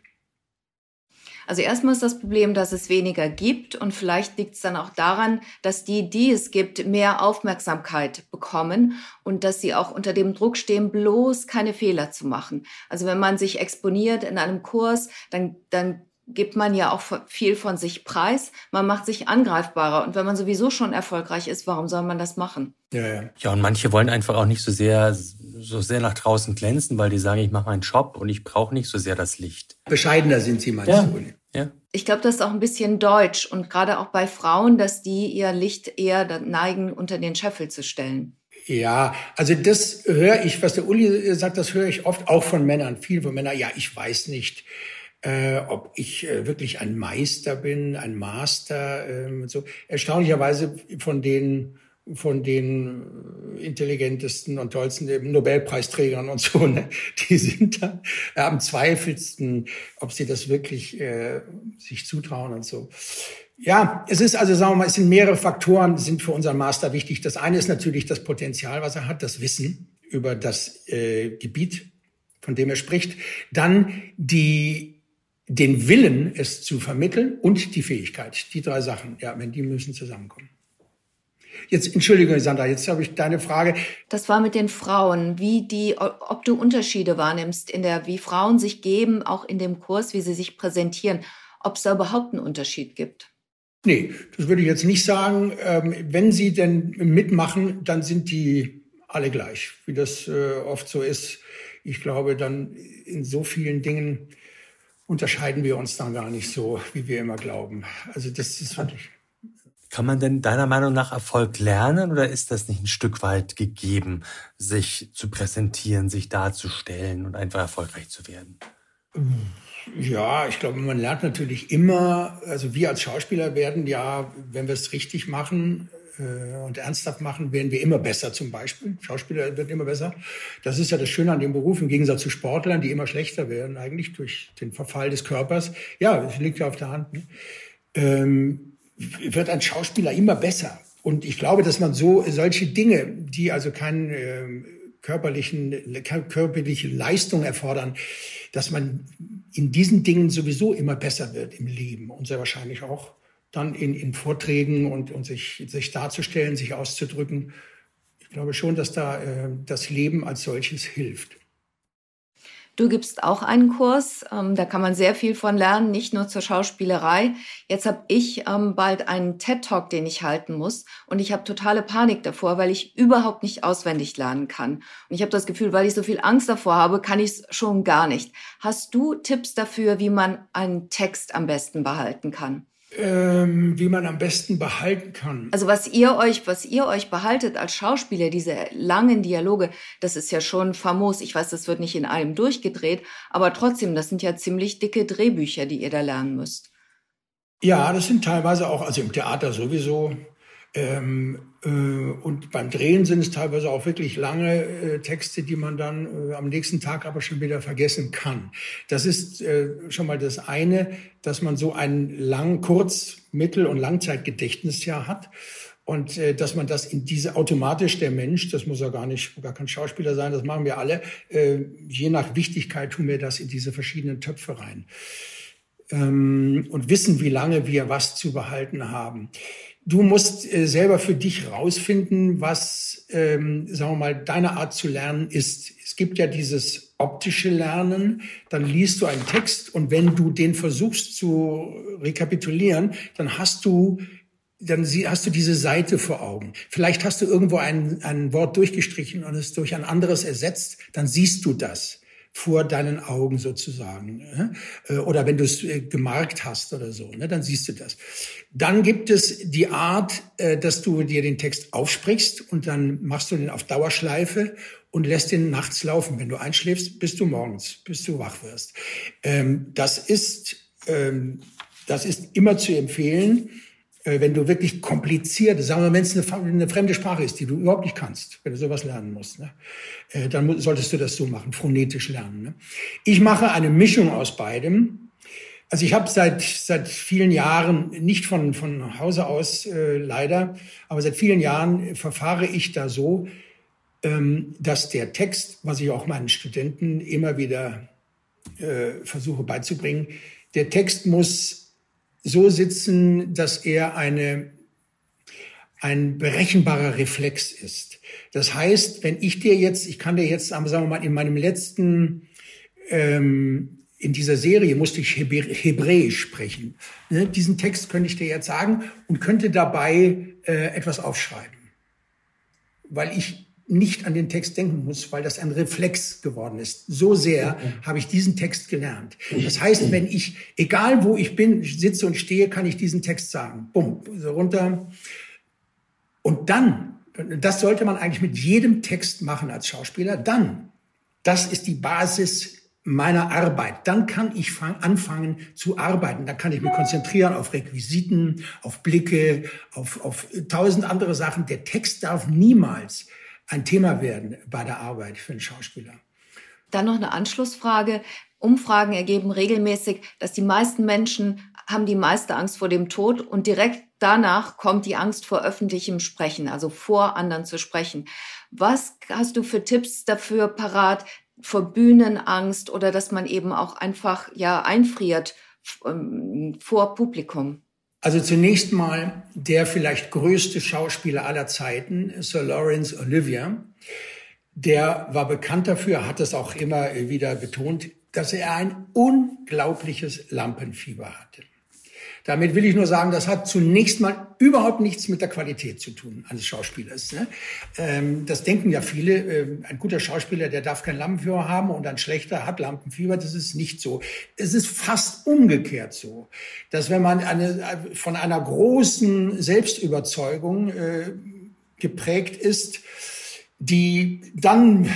Also erstmal ist das Problem, dass es weniger gibt und vielleicht liegt es dann auch daran, dass die, die es gibt, mehr Aufmerksamkeit bekommen und dass sie auch unter dem Druck stehen, bloß keine Fehler zu machen. Also wenn man sich exponiert in einem Kurs, dann, dann gibt man ja auch viel von sich preis. Man macht sich angreifbarer. Und wenn man sowieso schon erfolgreich ist, warum soll man das machen? Ja, ja. ja und manche wollen einfach auch nicht so sehr, so sehr nach draußen glänzen, weil die sagen, ich mache meinen Job und ich brauche nicht so sehr das Licht. Bescheidener sind sie manchmal. Ja. Ja. Ich glaube, das ist auch ein bisschen deutsch und gerade auch bei Frauen, dass die ihr Licht eher neigen, unter den Scheffel zu stellen. Ja, also das höre ich, was der Uli sagt, das höre ich oft auch von Männern, viel von Männern. Ja, ich weiß nicht, äh, ob ich äh, wirklich ein Meister bin, ein Master. Äh, so erstaunlicherweise von den von den intelligentesten und tollsten Nobelpreisträgern und so, ne? die sind dann am zweifelsten, ob sie das wirklich äh, sich zutrauen und so. Ja, es ist also, sagen wir mal, es sind mehrere Faktoren, sind für unseren Master wichtig. Das eine ist natürlich das Potenzial, was er hat, das Wissen über das äh, Gebiet, von dem er spricht. Dann die, den Willen, es zu vermitteln und die Fähigkeit. Die drei Sachen, ja, wenn die müssen zusammenkommen. Jetzt, entschuldige, Sandra, jetzt habe ich deine Frage. Das war mit den Frauen, wie die, ob du Unterschiede wahrnimmst in der, wie Frauen sich geben, auch in dem Kurs, wie sie sich präsentieren, ob es da überhaupt einen Unterschied gibt. Nee, das würde ich jetzt nicht sagen. Ähm, wenn sie denn mitmachen, dann sind die alle gleich, wie das äh, oft so ist. Ich glaube, dann in so vielen Dingen unterscheiden wir uns dann gar nicht so, wie wir immer glauben. Also das ist wirklich. Kann man denn deiner Meinung nach Erfolg lernen oder ist das nicht ein Stück weit gegeben, sich zu präsentieren, sich darzustellen und einfach erfolgreich zu werden? Ja, ich glaube, man lernt natürlich immer, also wir als Schauspieler werden ja, wenn wir es richtig machen und ernsthaft machen, werden wir immer besser zum Beispiel. Schauspieler werden immer besser. Das ist ja das Schöne an dem Beruf, im Gegensatz zu Sportlern, die immer schlechter werden, eigentlich durch den Verfall des Körpers. Ja, das liegt ja auf der Hand. Ne? Ähm, wird ein Schauspieler immer besser. Und ich glaube, dass man so solche Dinge, die also keinen äh, körperlichen, körperliche Leistung erfordern, dass man in diesen Dingen sowieso immer besser wird im Leben und sehr wahrscheinlich auch dann in, in Vorträgen und, und sich, sich darzustellen, sich auszudrücken. Ich glaube schon, dass da äh, das Leben als solches hilft. Du gibst auch einen Kurs, ähm, da kann man sehr viel von lernen, nicht nur zur Schauspielerei. Jetzt habe ich ähm, bald einen TED-Talk, den ich halten muss und ich habe totale Panik davor, weil ich überhaupt nicht auswendig lernen kann. Und ich habe das Gefühl, weil ich so viel Angst davor habe, kann ich es schon gar nicht. Hast du Tipps dafür, wie man einen Text am besten behalten kann? Ähm, wie man am besten behalten kann. Also was ihr euch, was ihr euch behaltet als Schauspieler, diese langen Dialoge, das ist ja schon famos. Ich weiß, das wird nicht in allem durchgedreht, aber trotzdem, das sind ja ziemlich dicke Drehbücher, die ihr da lernen müsst. Ja, das sind teilweise auch, also im Theater sowieso. Ähm, Äh, und beim Drehen sind es teilweise auch wirklich lange äh, Texte, die man dann äh, am nächsten Tag aber schon wieder vergessen kann. Das ist schon mal das eine, dass man so ein lang, kurz, mittel- und Langzeitgedächtnis ja hat. Und äh, dass man das in diese automatisch der Mensch, das muss ja gar nicht, gar kein Schauspieler sein, das machen wir alle, äh, je nach Wichtigkeit tun wir das in diese verschiedenen Töpfe rein. Ähm, und wissen, wie lange wir was zu behalten haben du musst äh, selber für dich rausfinden, was, ähm, sagen wir mal, deine Art zu lernen ist. Es gibt ja dieses optische Lernen, dann liest du einen Text und wenn du den versuchst zu rekapitulieren, dann hast du dann hast du diese Seite vor Augen. Vielleicht hast du irgendwo ein, ein Wort durchgestrichen und es durch ein anderes ersetzt, dann siehst du das vor deinen Augen sozusagen. Äh, oder wenn du es äh, gemarkt hast oder so, ne, dann siehst du das. Dann gibt es die Art, äh, dass du dir den Text aufsprichst und dann machst du den auf Dauerschleife und lässt den nachts laufen. Wenn du einschläfst, bis du morgens, bis du wach wirst. Ähm, das ist, ähm, das ist immer zu empfehlen wenn du wirklich kompliziert, sagen wir, wenn es eine, eine, fremde Sprache ist, die du überhaupt nicht kannst, wenn du sowas lernen musst, ne, äh, dann solltest du das so machen, phonetisch lernen. Ne. Ich mache eine Mischung aus beidem. Also ich habe seit seit vielen Jahren nicht von von Hause aus äh, leider, aber seit vielen Jahren verfahre ich da so, ähm, dass der Text, was ich auch meinen Studenten immer wieder äh, versuche beizubringen, der Text muss so sitzen, dass er eine, ein berechenbarer Reflex ist. Das heißt, wenn ich dir jetzt, ich kann dir jetzt, sagen wir mal, in meinem letzten, ähm, in dieser Serie musste ich Hebräisch sprechen. Ne? Diesen Text könnte ich dir jetzt sagen und könnte dabei äh, etwas aufschreiben. Weil ich nicht an den Text denken muss, weil das ein Reflex geworden ist. So sehr habe ich diesen Text gelernt. Das heißt, wenn ich, egal wo ich bin, sitze und stehe, kann ich diesen Text sagen. Bumm, so runter. Und dann, das sollte man eigentlich mit jedem Text machen als Schauspieler, dann, das ist die Basis meiner Arbeit. Dann kann ich anfangen zu arbeiten. Dann kann ich mich konzentrieren auf Requisiten, auf Blicke, auf, auf tausend andere Sachen. Der Text darf niemals ein Thema werden bei der Arbeit für einen Schauspieler. Dann noch eine Anschlussfrage. Umfragen ergeben regelmäßig, dass die meisten Menschen haben die meiste Angst vor dem Tod und direkt danach kommt die Angst vor öffentlichem Sprechen, also vor anderen zu sprechen. Was hast du für Tipps dafür parat vor Bühnenangst oder dass man eben auch einfach ja einfriert ähm, vor Publikum? Also zunächst mal der vielleicht größte Schauspieler aller Zeiten, Sir Lawrence Olivier. Der war bekannt dafür, hat es auch immer wieder betont, dass er ein unglaubliches Lampenfieber hatte. Damit will ich nur sagen, das hat zunächst mal überhaupt nichts mit der Qualität zu tun eines Schauspielers. Ne? Ähm, das denken ja viele. Ähm, ein guter Schauspieler, der darf kein Lampenfieber haben und ein schlechter hat Lampenfieber. Das ist nicht so. Es ist fast umgekehrt so, dass wenn man eine, von einer großen Selbstüberzeugung äh, geprägt ist, die dann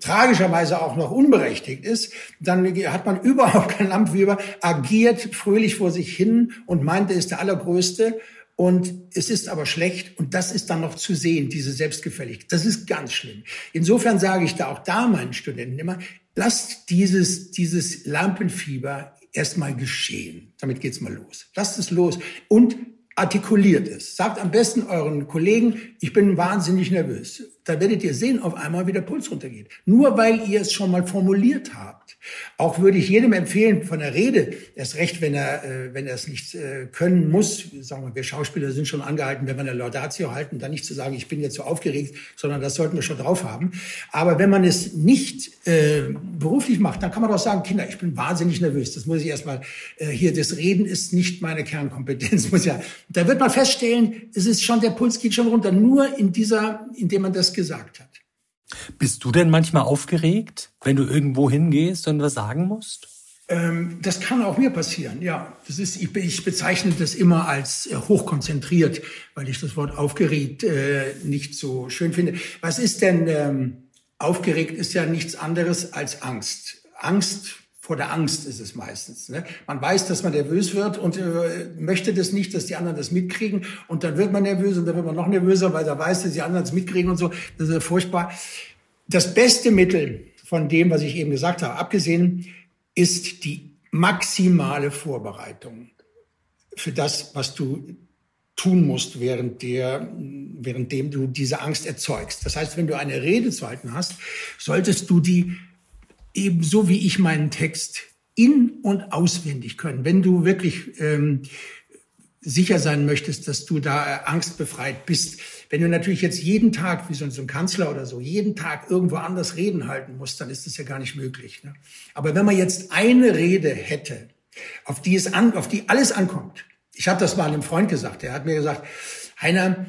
tragischerweise auch noch unberechtigt ist, dann hat man überhaupt kein Lampenfieber, agiert fröhlich vor sich hin und meint, er ist der Allergrößte. Und es ist aber schlecht und das ist dann noch zu sehen, diese Selbstgefälligkeit. Das ist ganz schlimm. Insofern sage ich da auch da meinen Studenten immer, lasst dieses, dieses Lampenfieber erstmal geschehen. Damit geht's mal los. Lasst es los. Und artikuliert es. Sagt am besten euren Kollegen, ich bin wahnsinnig nervös. Da werdet ihr sehen auf einmal, wie der Puls runtergeht. Nur weil ihr es schon mal formuliert habt. Auch würde ich jedem empfehlen von der Rede, erst recht, wenn er, äh, wenn er es nicht äh, können muss, sagen wir, wir Schauspieler sind schon angehalten, wenn wir eine Laudatio halten, dann nicht zu sagen, ich bin jetzt so aufgeregt, sondern das sollten wir schon drauf haben. Aber wenn man es nicht äh, beruflich macht, dann kann man doch sagen, Kinder, ich bin wahnsinnig nervös. Das muss ich erstmal, äh, hier, das Reden ist nicht meine Kernkompetenz, <laughs> muss ja. Da wird man feststellen, es ist schon, der Puls geht schon runter, nur in dieser, indem man das gesagt hat. Bist du denn manchmal aufgeregt, wenn du irgendwo hingehst und was sagen musst? Ähm, das kann auch mir passieren, ja. Das ist, ich, ich bezeichne das immer als äh, hochkonzentriert, weil ich das Wort aufgeregt äh, nicht so schön finde. Was ist denn ähm, aufgeregt? Ist ja nichts anderes als Angst. Angst vor der Angst ist es meistens. Ne? Man weiß, dass man nervös wird und äh, möchte das nicht, dass die anderen das mitkriegen. Und dann wird man nervös und dann wird man noch nervöser, weil er weiß, dass die anderen es mitkriegen und so. Das ist furchtbar. Das beste Mittel von dem, was ich eben gesagt habe, abgesehen, ist die maximale Vorbereitung für das, was du tun musst, während der, währenddem du diese Angst erzeugst. Das heißt, wenn du eine Rede zu halten hast, solltest du die ebenso wie ich meinen Text in- und auswendig können. Wenn du wirklich ähm, sicher sein möchtest, dass du da äh, angstbefreit bist. Wenn du natürlich jetzt jeden Tag, wie so ein Kanzler oder so, jeden Tag irgendwo anders Reden halten musst, dann ist das ja gar nicht möglich. Ne? Aber wenn man jetzt eine Rede hätte, auf die es an, auf die alles ankommt, ich habe das mal einem Freund gesagt. Er hat mir gesagt, Heiner,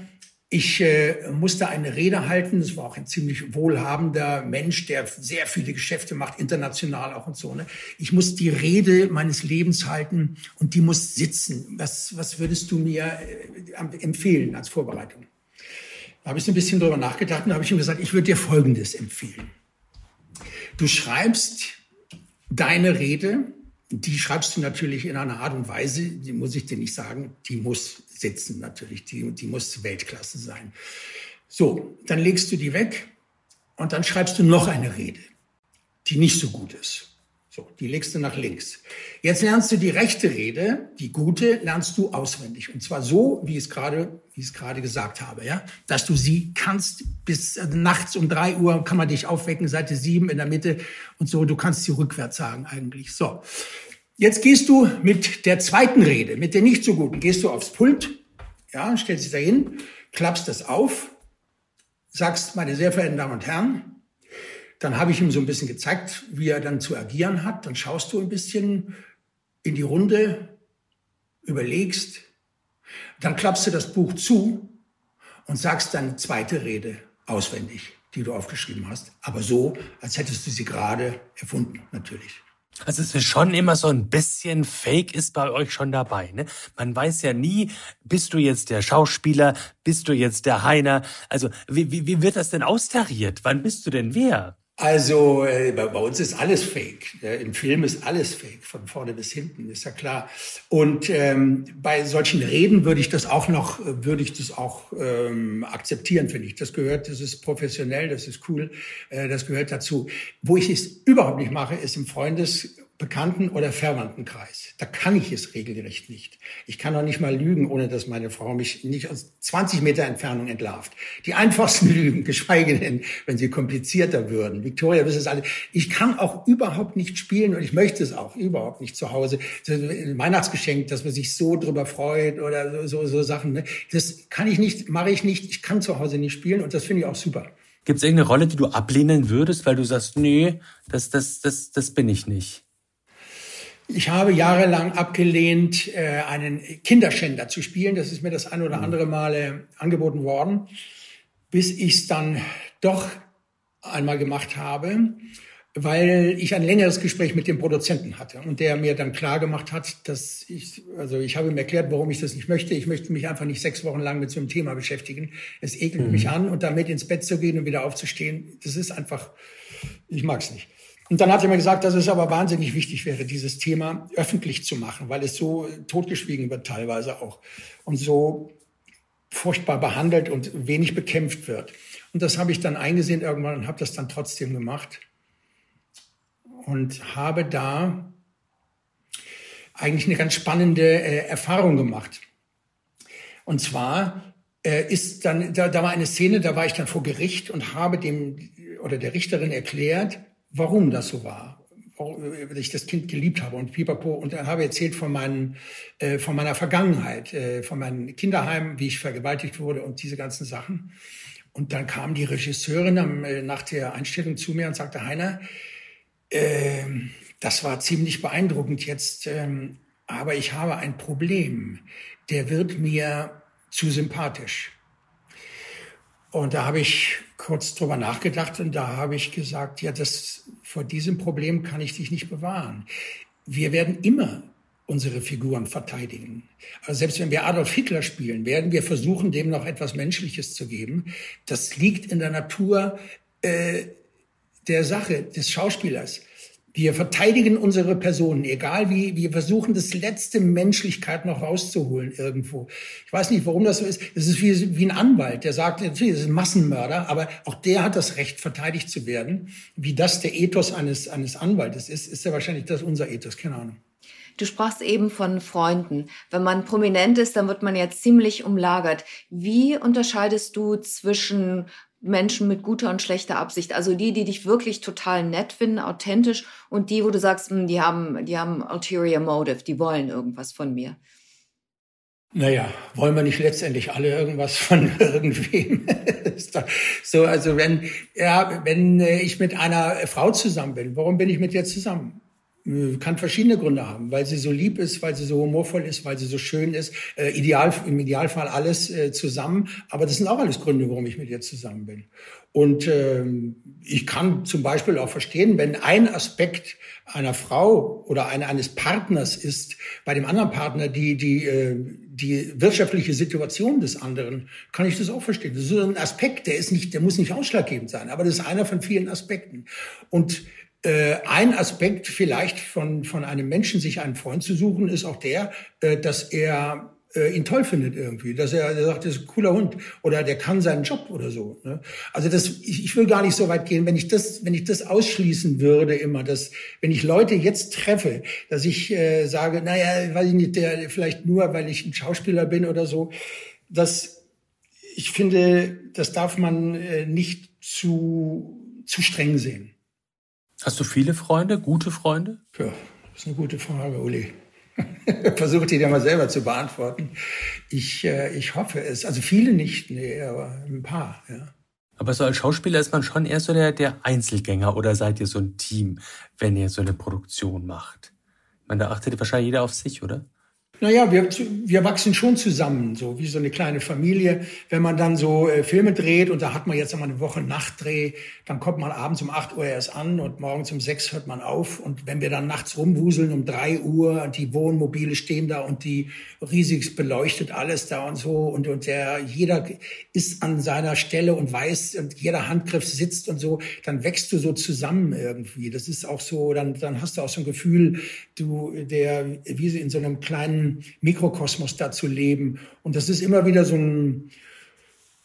ich äh, musste eine Rede halten. Das war auch ein ziemlich wohlhabender Mensch, der sehr viele Geschäfte macht, international auch und so. Ne? Ich muss die Rede meines Lebens halten und die muss sitzen. Was, was würdest du mir äh, empfehlen als Vorbereitung? Da habe ich so ein bisschen drüber nachgedacht und habe ich ihm gesagt, ich würde dir Folgendes empfehlen. Du schreibst deine Rede die schreibst du natürlich in einer Art und Weise, die muss ich dir nicht sagen, die muss sitzen natürlich, die, die muss Weltklasse sein. So, dann legst du die weg und dann schreibst du noch eine Rede, die nicht so gut ist. So, die legst du nach links. Jetzt lernst du die rechte Rede, die gute, lernst du auswendig. Und zwar so, wie ich es gerade, wie ich es gerade gesagt habe, ja, dass du sie kannst bis äh, nachts um drei Uhr kann man dich aufwecken, Seite sieben in der Mitte und so. Du kannst sie rückwärts sagen eigentlich. So. Jetzt gehst du mit der zweiten Rede, mit der nicht so guten, gehst du aufs Pult, ja, stellst dich dahin, klappst das auf, sagst, meine sehr verehrten Damen und Herren, dann habe ich ihm so ein bisschen gezeigt, wie er dann zu agieren hat. Dann schaust du ein bisschen in die Runde, überlegst, dann klappst du das Buch zu und sagst dann zweite Rede auswendig, die du aufgeschrieben hast. Aber so, als hättest du sie gerade erfunden, natürlich. Also es ist schon immer so ein bisschen Fake ist bei euch schon dabei. Ne? Man weiß ja nie, bist du jetzt der Schauspieler, bist du jetzt der Heiner? Also wie, wie, wie wird das denn austariert? Wann bist du denn wer? Also äh, bei, uns ist alles fake. Im Film ist alles fake, von vorne bis hinten, ist ja klar. Und ähm, bei solchen Reden würde ich das auch noch, würde ich das auch ähm, akzeptieren, finde ich. Das gehört, das ist professionell, das ist cool, äh, das gehört dazu. Wo ich es überhaupt nicht mache, ist im Freundes- Bekannten- oder Verwandtenkreis. Da kann ich es regelrecht nicht. Ich kann auch nicht mal lügen, ohne dass meine Frau mich nicht aus 20 Meter Entfernung entlarvt. Die einfachsten <laughs> Lügen, geschweige denn, wenn sie komplizierter würden. Victoria, wisst es alle. Ich kann auch überhaupt nicht spielen und ich möchte es auch überhaupt nicht zu Hause. Ein Weihnachtsgeschenk, dass man sich so drüber freut oder so, so, so Sachen. Ne? Das kann ich nicht, mache ich nicht. Ich kann zu Hause nicht spielen und das finde ich auch super. Gibt es irgendeine Rolle, die du ablehnen würdest, weil du sagst, nee, das, das, das, das bin ich nicht? Ich habe jahrelang abgelehnt, äh, einen Kinderschänder zu spielen. Das ist mir das ein oder mhm. andere Male angeboten worden, bis ich es dann doch einmal gemacht habe, weil ich ein längeres Gespräch mit dem Produzenten hatte und der mir dann klar gemacht hat, dass ich, also ich habe ihm erklärt, warum ich das nicht möchte. Ich möchte mich einfach nicht sechs Wochen lang mit so einem Thema beschäftigen. Es ekelt mhm. mich an und damit ins Bett zu gehen und wieder aufzustehen, das ist einfach, ich mag es nicht. Und dann hat er mir gesagt, dass es aber wahnsinnig wichtig wäre, dieses Thema öffentlich zu machen, weil es so totgeschwiegen wird teilweise auch und so furchtbar behandelt und wenig bekämpft wird. Und das habe ich dann eingesehen irgendwann und habe das dann trotzdem gemacht und habe da eigentlich eine ganz spannende äh, Erfahrung gemacht. Und zwar äh, ist dann, da, da war eine Szene, da war ich dann vor Gericht und habe dem oder der Richterin erklärt, warum das so war, warum ich das Kind geliebt habe und pipapo und dann habe erzählt von meinen, äh, von meiner Vergangenheit, äh, von meinem Kinderheim, wie ich vergewaltigt wurde und diese ganzen Sachen. Und dann kam die Regisseurin am, äh, nach der Einstellung zu mir und sagte, Heiner, äh, das war ziemlich beeindruckend jetzt, ähm, aber ich habe ein Problem. Der wird mir zu sympathisch. Und da habe ich kurz drüber nachgedacht und da habe ich gesagt, ja, das, vor diesem Problem kann ich dich nicht bewahren. Wir werden immer unsere Figuren verteidigen. Also selbst wenn wir Adolf Hitler spielen, werden wir versuchen, dem noch etwas Menschliches zu geben. Das liegt in der Natur äh, der Sache des Schauspielers. Wir verteidigen unsere Personen, egal wie, wir versuchen das letzte Menschlichkeit noch rauszuholen irgendwo. Ich weiß nicht, warum das so ist. Es ist wie, wie ein Anwalt, der sagt, natürlich, das ist ein Massenmörder, aber auch der hat das Recht, verteidigt zu werden. Wie das der Ethos eines, eines Anwaltes ist, ist ja wahrscheinlich das unser Ethos, keine Ahnung. Du sprachst eben von Freunden. Wenn man prominent ist, dann wird man ja ziemlich umlagert. Wie unterscheidest du zwischen Menschen mit guter und schlechter Absicht. Also die, die dich wirklich total nett finden, authentisch und die, wo du sagst, hm, die haben, die haben ulterior motive, die wollen irgendwas von mir. Naja, wollen wir nicht letztendlich alle irgendwas von <laughs> irgendwem? so, also wenn, ja, wenn ich mit einer Frau zusammen bin, warum bin ich mit ihr zusammen? Äh, kann verschiedene Gründe haben, weil sie so lieb ist, weil sie so humorvoll ist, weil sie so schön ist. Äh, ideal, Im Idealfall alles äh, zusammen. Aber das sind auch alles Gründe, warum ich mit ihr zusammen bin. Und ähm, ich kann zum Beispiel auch verstehen, wenn ein Aspekt einer Frau oder eine, eines Partners ist, bei dem anderen Partner die, die, äh, die wirtschaftliche Situation des anderen, kann ich das auch verstehen. Das ist ein Aspekt, der ist nicht, der muss nicht ausschlaggebend sein, aber das ist einer von vielen Aspekten. Und äh, ein Aspekt vielleicht von, von einem Menschen, sich einen Freund zu suchen, ist auch der, äh, dass er äh, ihn toll findet irgendwie, dass er, er sagt, das ist ein cooler Hund oder der kann seinen Job oder so. Ne? Also das, ich, ich will gar nicht so weit gehen, wenn ich das, wenn ich das ausschließen würde immer, dass wenn ich Leute jetzt treffe, dass ich äh, sage, naja, weiß ich nicht, der vielleicht nur, weil ich ein Schauspieler bin oder so, dass ich finde, das darf man äh, nicht zu zu streng sehen. Hast du viele Freunde, gute Freunde? Ja, das ist eine gute Frage, Uli. <laughs> Versuche die dir mal selber zu beantworten. Ich, äh, ich hoffe es. Also viele nicht, nee, aber ein paar, ja. Aber so als Schauspieler ist man schon eher so der, der Einzelgänger oder seid ihr so ein Team, wenn ihr so eine Produktion macht? Ich meine, da achtet wahrscheinlich jeder auf sich, oder? Naja, wir, wir wachsen schon zusammen, so wie so eine kleine Familie. Wenn man dann so äh, Filme dreht und da hat man jetzt einmal eine Woche Nachtdreh, dann kommt man abends um 8 Uhr erst an und morgens um 6 hört man auf. Und wenn wir dann nachts rumwuseln um 3 Uhr, die Wohnmobile stehen da und die riesig beleuchtet alles da und so und, und der, jeder ist an seiner Stelle und weiß und jeder Handgriff sitzt und so, dann wächst du so zusammen irgendwie. Das ist auch so, dann, dann hast du auch so ein Gefühl, du, der, wie sie in so einem kleinen Mikrokosmos da zu leben. Und das ist immer wieder so ein,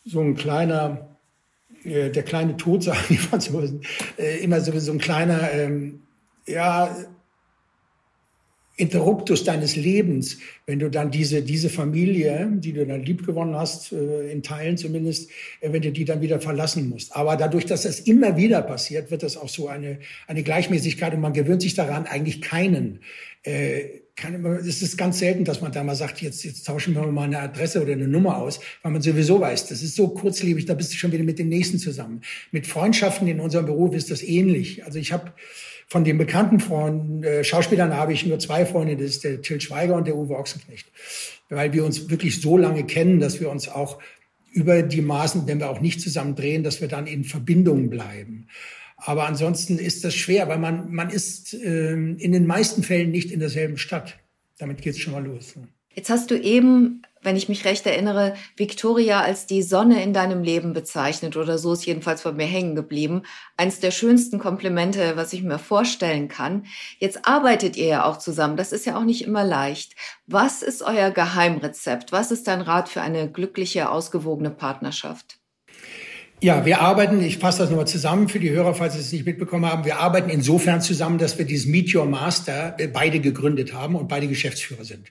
so ein kleiner, äh, der kleine Tod, <laughs> sagen die Franzosen, äh, immer so, so ein kleiner, ähm, ja, Interruptus deines Lebens, wenn du dann diese, diese Familie, die du dann liebgewonnen hast, äh, in Teilen zumindest, äh, wenn du die dann wieder verlassen musst. Aber dadurch, dass das immer wieder passiert, wird das auch so eine, eine Gleichmäßigkeit und man gewöhnt sich daran, eigentlich keinen äh, immer, es ist ganz selten, dass man da mal sagt, jetzt, jetzt tauschen wir mal eine Adresse oder eine Nummer aus, weil man sowieso weiß, das ist so kurzlebig, da bist du schon wieder mit den Nächsten zusammen. Mit Freundschaften in unserem Beruf ist das ähnlich. Also ich habe von den bekannten Freunden, äh, Schauspielern habe ich nur zwei Freunde, das ist der Till Schweiger und der Uwe Ochsenknecht. Weil wir uns wirklich so lange kennen, dass wir uns auch über die Maßen, wenn wir auch nicht zusammen drehen, dass wir dann in Verbindung bleiben. Aber ansonsten ist das schwer, weil man, man ist äh, in den meisten Fällen nicht in derselben Stadt. Damit geht's schon mal los. Jetzt hast du eben, wenn ich mich recht erinnere, Victoria als die Sonne in deinem Leben bezeichnet oder so ist jedenfalls bei mir hängen geblieben. Eins der schönsten Komplimente, was ich mir vorstellen kann. Jetzt arbeitet ihr ja auch zusammen. Das ist ja auch nicht immer leicht. Was ist euer Geheimrezept? Was ist dein Rat für eine glückliche, ausgewogene Partnerschaft? Ja, wir arbeiten, ich fasse das nochmal zusammen für die Hörer, falls Sie es nicht mitbekommen haben. Wir arbeiten insofern zusammen, dass wir dieses Meet Your Master äh, beide gegründet haben und beide Geschäftsführer sind.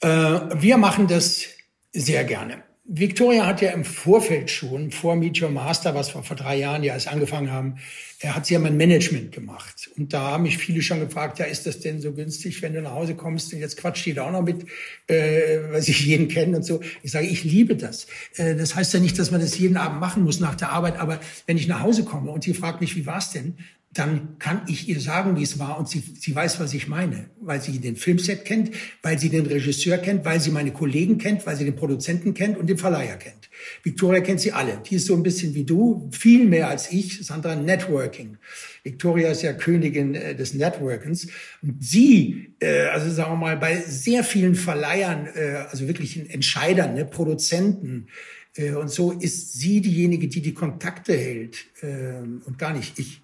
Äh, wir machen das sehr gerne. Victoria hat ja im Vorfeld schon, vor Meet Your Master, was wir vor drei Jahren ja erst angefangen haben, er hat sie ja mein Management gemacht. Und da haben mich viele schon gefragt, ja, ist das denn so günstig, wenn du nach Hause kommst und jetzt quatscht die da auch noch mit, äh, weil ich jeden kenne und so. Ich sage, ich liebe das. Äh, das heißt ja nicht, dass man das jeden Abend machen muss nach der Arbeit, aber wenn ich nach Hause komme und sie fragt mich, wie war's denn, dann kann ich ihr sagen, wie es war und sie, sie weiß, was ich meine, weil sie den Filmset kennt, weil sie den Regisseur kennt, weil sie meine Kollegen kennt, weil sie den Produzenten kennt und den Verleiher kennt. Victoria kennt sie alle. Die ist so ein bisschen wie du, viel mehr als ich, Sandra, Networking. Victoria ist ja Königin äh, des Networkens. Und sie, äh, also sagen wir mal, bei sehr vielen Verleihern, äh, also wirklich Entscheidern, ne, Produzenten, äh, und so ist sie diejenige, die die Kontakte hält äh, und gar nicht ich.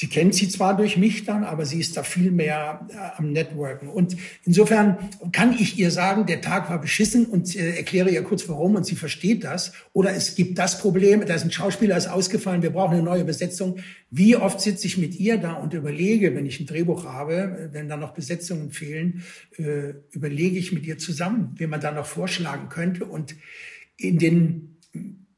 Sie kennt sie zwar durch mich dann, aber sie ist da viel mehr äh, am Networken. Und insofern kann ich ihr sagen, der Tag war beschissen und äh, erkläre ihr kurz warum und sie versteht das. Oder es gibt das Problem, da ist ein Schauspieler ist ausgefallen, wir brauchen eine neue Besetzung. Wie oft sitze ich mit ihr da und überlege, wenn ich ein Drehbuch habe, äh, wenn da noch Besetzungen fehlen, äh, überlege ich mit ihr zusammen, wie man da noch vorschlagen könnte. Und in den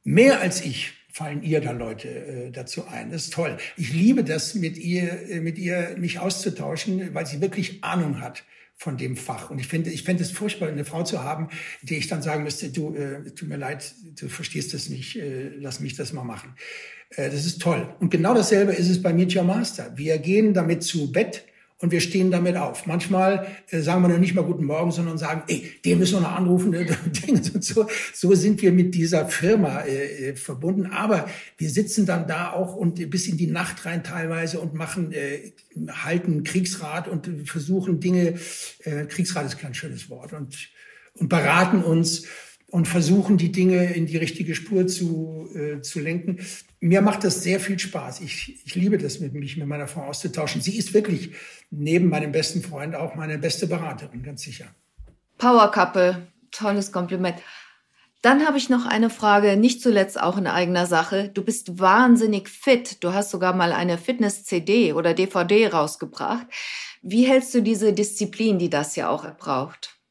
mehr als ich fallen ihr da Leute äh, dazu ein. Das ist toll. Ich liebe das, mit ihr, äh, mit ihr mich auszutauschen, weil sie wirklich Ahnung hat von dem Fach. Und ich finde, ich fände es furchtbar, eine Frau zu haben, die ich dann sagen müsste, du, äh, tut mir leid, du verstehst das nicht, äh, lass mich das mal machen. Äh, das ist toll. Und genau dasselbe ist es bei Meet Your Master. Wir gehen damit zu Bett, und wir stehen damit auf. Manchmal äh, sagen wir noch nicht mal Guten Morgen, sondern sagen, ey, den müssen wir noch anrufen. <laughs> so, so sind wir mit dieser Firma äh, äh, verbunden. Aber wir sitzen dann da auch und bis in die Nacht rein teilweise und machen, äh, halten Kriegsrat und versuchen Dinge, äh, Kriegsrat ist kein schönes Wort, und, und beraten uns und versuchen, die Dinge in die richtige Spur zu, äh, zu lenken. Mir macht das sehr viel Spaß. Ich, ich liebe das, mit mich mit meiner Frau auszutauschen. Sie ist wirklich neben meinem besten Freund auch meine beste Beraterin, ganz sicher. Power Couple, tolles Kompliment. Dann habe ich noch eine Frage, nicht zuletzt auch in eigener Sache. Du bist wahnsinnig fit. Du hast sogar mal eine Fitness-CD oder DVD rausgebracht. Wie hältst du diese Disziplin, die das ja auch braucht?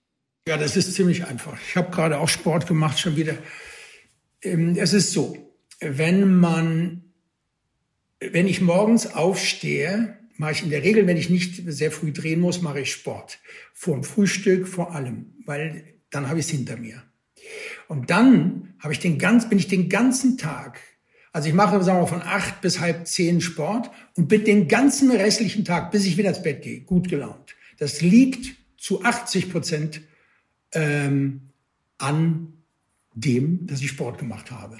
Ja, das ist ziemlich einfach. Ich habe gerade auch Sport gemacht, schon wieder. Ähm, es ist so, wenn man, wenn ich morgens aufstehe, mache ich in der Regel, wenn ich nicht sehr früh drehen muss, mache ich Sport. Vor dem Frühstück vor allem, weil dann habe ich es hinter mir. Und dann habe ich den ganz, bin ich den ganzen Tag, also ich mache, sagen wir, von acht bis halb zehn Sport und bin den ganzen restlichen Tag, bis ich wieder ins Bett gehe, gut gelaunt. Das liegt zu 80 Prozent ähm, an dem, dass ich Sport gemacht habe.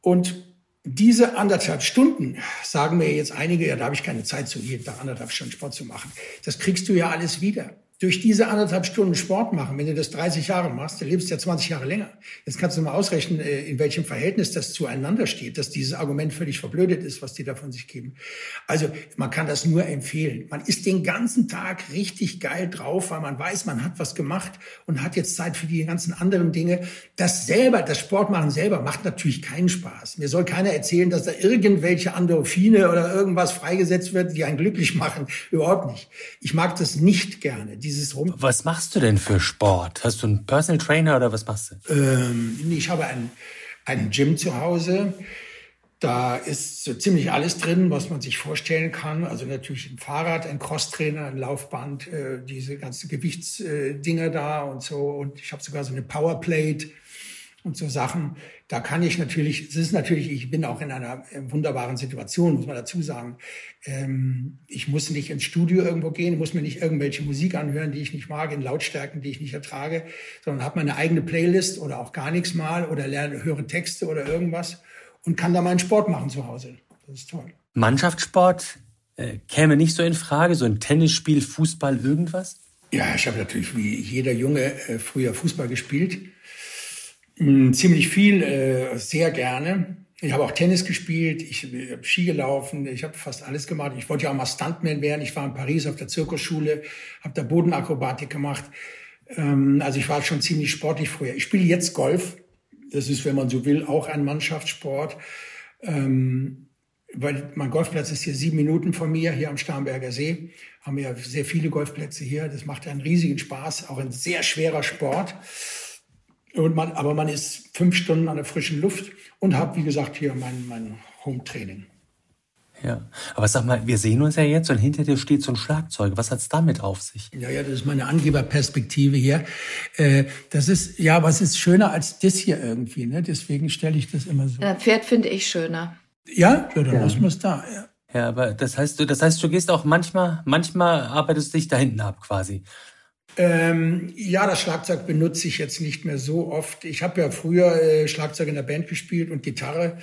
Und diese anderthalb Stunden, sagen mir jetzt einige, ja, da habe ich keine Zeit zu, jeden Tag anderthalb Stunden Sport zu machen. Das kriegst du ja alles wieder durch diese anderthalb Stunden Sport machen, wenn du das 30 Jahre machst, du lebst ja 20 Jahre länger. Jetzt kannst du mal ausrechnen, äh, in welchem Verhältnis das zueinander steht, dass dieses Argument völlig verblödet ist, was die da von sich geben. Also man kann das nur empfehlen. Man ist den ganzen Tag richtig geil drauf, weil man weiß, man hat was gemacht und hat jetzt Zeit für die ganzen anderen Dinge. Das selber, das Sportmachen selber macht natürlich keinen Spaß. Mir soll keiner erzählen, dass da irgendwelche Endorphine oder irgendwas freigesetzt wird, die einen glücklich machen. Überhaupt nicht. Ich mag das nicht gerne dieses Rum. Was machst du denn für Sport? Hast du einen Personal Trainer oder was machst du? Ähm, ich habe einen, einen Gym zu Hause. Da ist so ziemlich alles drin, was man sich vorstellen kann. Also natürlich ein Fahrrad, ein Crosstrainer, ein Laufband, äh, diese ganzen Gewichtsdinger äh, da und so. Und ich habe sogar so eine Powerplate und so Sachen. Da kann ich natürlich, es ist natürlich, ich bin auch in einer äh, wunderbaren Situation, muss man dazu sagen. Ähm, ich muss nicht ins Studio irgendwo gehen, muss mir nicht irgendwelche Musik anhören, die ich nicht mag, in Lautstärken, die ich nicht ertrage, sondern habe meine eigene Playlist oder auch gar nichts mal oder lerne, höre Texte oder irgendwas und kann da meinen Sport machen zu Hause. Das ist toll. Mannschaftssport äh, käme nicht so in Frage, so ein Tennisspiel, Fußball, irgendwas? Ja, ich habe natürlich wie jeder Junge äh, früher Fußball gespielt ziemlich viel, äh, sehr gerne. Ich habe auch Tennis gespielt, ich habe Ski gelaufen, ich habe fast alles gemacht. Ich wollte ja auch mal Stuntman werden. Ich war in Paris auf der Zirkusschule, habe da Bodenakrobatik gemacht. Ähm, also ich war schon ziemlich sportlich früher. Ich spiele jetzt Golf. Das ist, wenn man so will, auch ein Mannschaftssport. Ähm, weil mein Golfplatz ist hier sieben Minuten von mir, hier am Starnberger See. Haben wir ja sehr viele Golfplätze hier. Das macht einen riesigen Spaß, auch ein sehr schwerer Sport. Und man, aber man ist fünf Stunden an der frischen Luft und habe, wie gesagt, hier mein, mein Home-Training. Ja, aber sag mal, wir sehen uns ja jetzt und hinter dir steht so ein Schlagzeug. Was hat's damit auf sich? Ja, ja, das ist meine Angeberperspektive hier. Äh, das ist, ja, was ist schöner als das hier irgendwie, ne? Deswegen stelle ich das immer so. Ein Pferd finde ich schöner. Ja, ja dann ja. lassen wir es da, ja. Ja, aber das heißt, du, das heißt, du gehst auch manchmal, manchmal arbeitest du dich da hinten ab quasi. Ähm, ja, das Schlagzeug benutze ich jetzt nicht mehr so oft. Ich habe ja früher äh, Schlagzeug in der Band gespielt und Gitarre.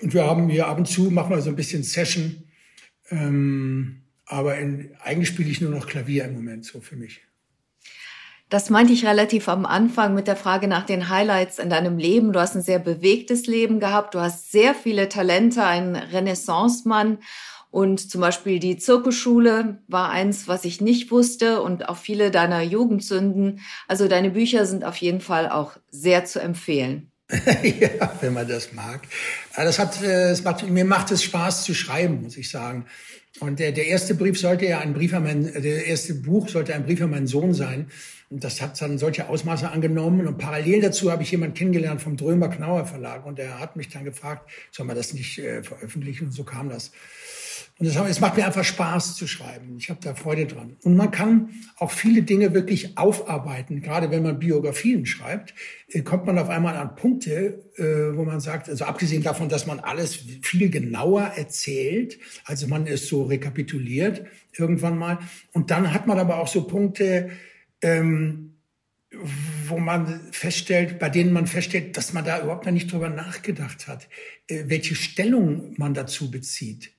Und wir haben hier ab und zu, machen wir so ein bisschen Session. Ähm, aber in, eigentlich spiele ich nur noch Klavier im Moment so für mich. Das meinte ich relativ am Anfang mit der Frage nach den Highlights in deinem Leben. Du hast ein sehr bewegtes Leben gehabt. Du hast sehr viele Talente, ein Renaissance-Mann. Und zum Beispiel die Zirkusschule war eins, was ich nicht wusste und auch viele deiner Jugendsünden. Also deine Bücher sind auf jeden Fall auch sehr zu empfehlen. <laughs> ja, wenn man das mag. Das hat, das äh, macht, mir macht es Spaß zu schreiben, muss ich sagen. Und der, der erste Brief sollte ja ein Brief an mein, der erste Buch sollte ein Brief an meinen Sohn sein. Und das hat dann solche Ausmaße angenommen. Und parallel dazu habe ich jemanden kennengelernt vom Drömer Knauer Verlag. Und der hat mich dann gefragt, soll man das nicht äh, veröffentlichen? Und so kam das. Und das, es macht mir einfach Spaß zu schreiben. Ich habe da Freude dran. Und man kann auch viele Dinge wirklich aufarbeiten. Gerade wenn man Biografien schreibt, äh, kommt man auf einmal an Punkte, äh, wo man sagt, also abgesehen davon, dass man alles viel genauer erzählt, also man es so rekapituliert irgendwann mal. Und dann hat man aber auch so Punkte, ähm, wo man feststellt, bei denen man feststellt, dass man da überhaupt noch nicht drüber nachgedacht hat, äh, welche Stellung man dazu bezieht.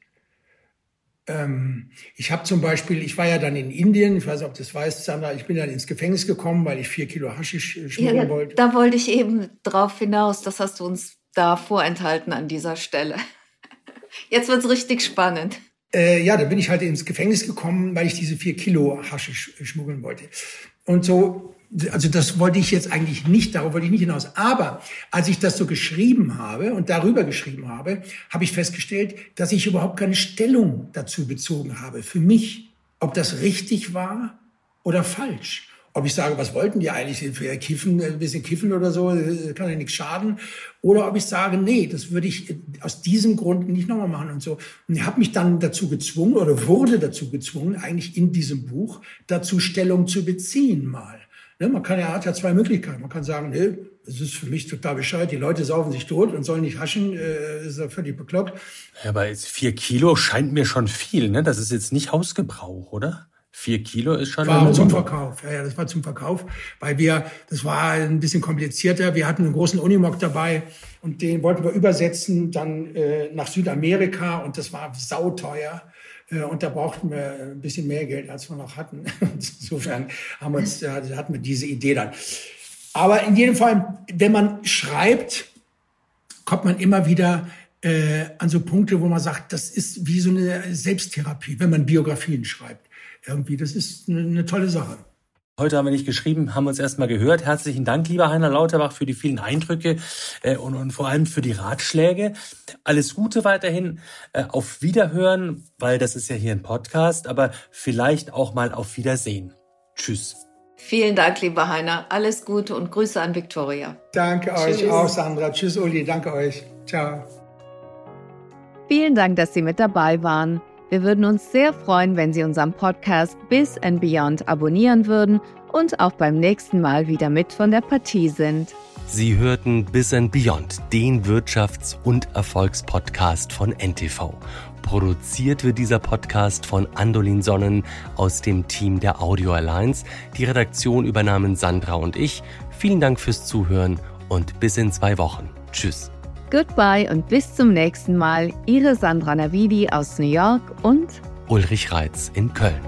Ähm, ich habe zum Beispiel, ich war ja dann in Indien, ich weiß nicht, ob du das weißt, Sandra, ich bin dann ins Gefängnis gekommen, weil ich vier Kilo Haschisch äh, schmuggeln ja, wollte. Da wollte ich eben drauf hinaus, das hast du uns da vorenthalten an dieser Stelle. <laughs> Jetzt wird's richtig spannend. Äh, ja, da bin ich halt ins Gefängnis gekommen, weil ich diese vier Kilo Haschisch schmuggeln wollte. Und so also das wollte ich jetzt eigentlich nicht, darauf wollte ich nicht hinaus. Aber als ich das so geschrieben habe und darüber geschrieben habe, habe ich festgestellt, dass ich überhaupt keine Stellung dazu bezogen habe. Für mich, ob das richtig war oder falsch. Ob ich sage, was wollten die eigentlich? Kiffen, ein bisschen kiffen oder so, kann ja nichts schaden. Oder ob ich sage, nee, das würde ich aus diesem Grund nicht nochmal machen und so. Und ich habe mich dann dazu gezwungen oder wurde dazu gezwungen, eigentlich in diesem Buch dazu Stellung zu beziehen mal. Ne, man kann ja, hat ja zwei Möglichkeiten. Man kann sagen, nee, es ist für mich total bescheuert, die Leute saufen sich tot und sollen nicht haschen, äh, ist ja völlig bekloppt. Ja, aber vier Kilo scheint mir schon viel, ne? Das ist jetzt nicht Hausgebrauch, oder? Vier Kilo ist schon. War zum Verkauf, ja, ja, das war zum Verkauf, weil wir, das war ein bisschen komplizierter. Wir hatten einen großen Unimog dabei und den wollten wir übersetzen dann äh, nach Südamerika und das war sauteuer. Äh, und da brauchten wir ein bisschen mehr Geld, als wir noch hatten. <laughs> Insofern haben uns, äh, hatten wir diese Idee dann. Aber in jedem Fall, wenn man schreibt, kommt man immer wieder äh, an so Punkte, wo man sagt, das ist wie so eine Selbsttherapie, wenn man Biografien schreibt. Irgendwie, das ist eine, eine tolle Sache. Heute haben wir nicht geschrieben, haben uns erstmal gehört. Herzlichen Dank, lieber Heiner Lauterbach, für die vielen Eindrücke äh, und, und vor allem für die Ratschläge. Alles Gute weiterhin. Äh, auf Wiederhören, weil das ist ja hier ein Podcast, aber vielleicht auch mal auf Wiedersehen. Tschüss. Vielen Dank, lieber Heiner. Alles Gute und Grüße an Viktoria. Danke Tschüss. euch auch, Sandra. Tschüss, Uli. Danke euch. Ciao. Vielen Dank, dass Sie mit dabei waren. Wir würden uns sehr freuen, wenn Sie unseren Podcast Bis and Beyond abonnieren würden und auch beim nächsten Mal wieder mit von der Partie sind. Sie hörten Bis and Beyond, den Wirtschafts- und Erfolgspodcast von NTV. Produziert wird dieser Podcast von Andolin Sonnen aus dem Team der Audio Alliance. Die Redaktion übernahmen Sandra und ich. Vielen Dank fürs Zuhören und bis in zwei Wochen. Tschüss. Goodbye und bis zum nächsten Mal. Ihre Sandra Navidi aus New York und Ulrich Reitz in Köln.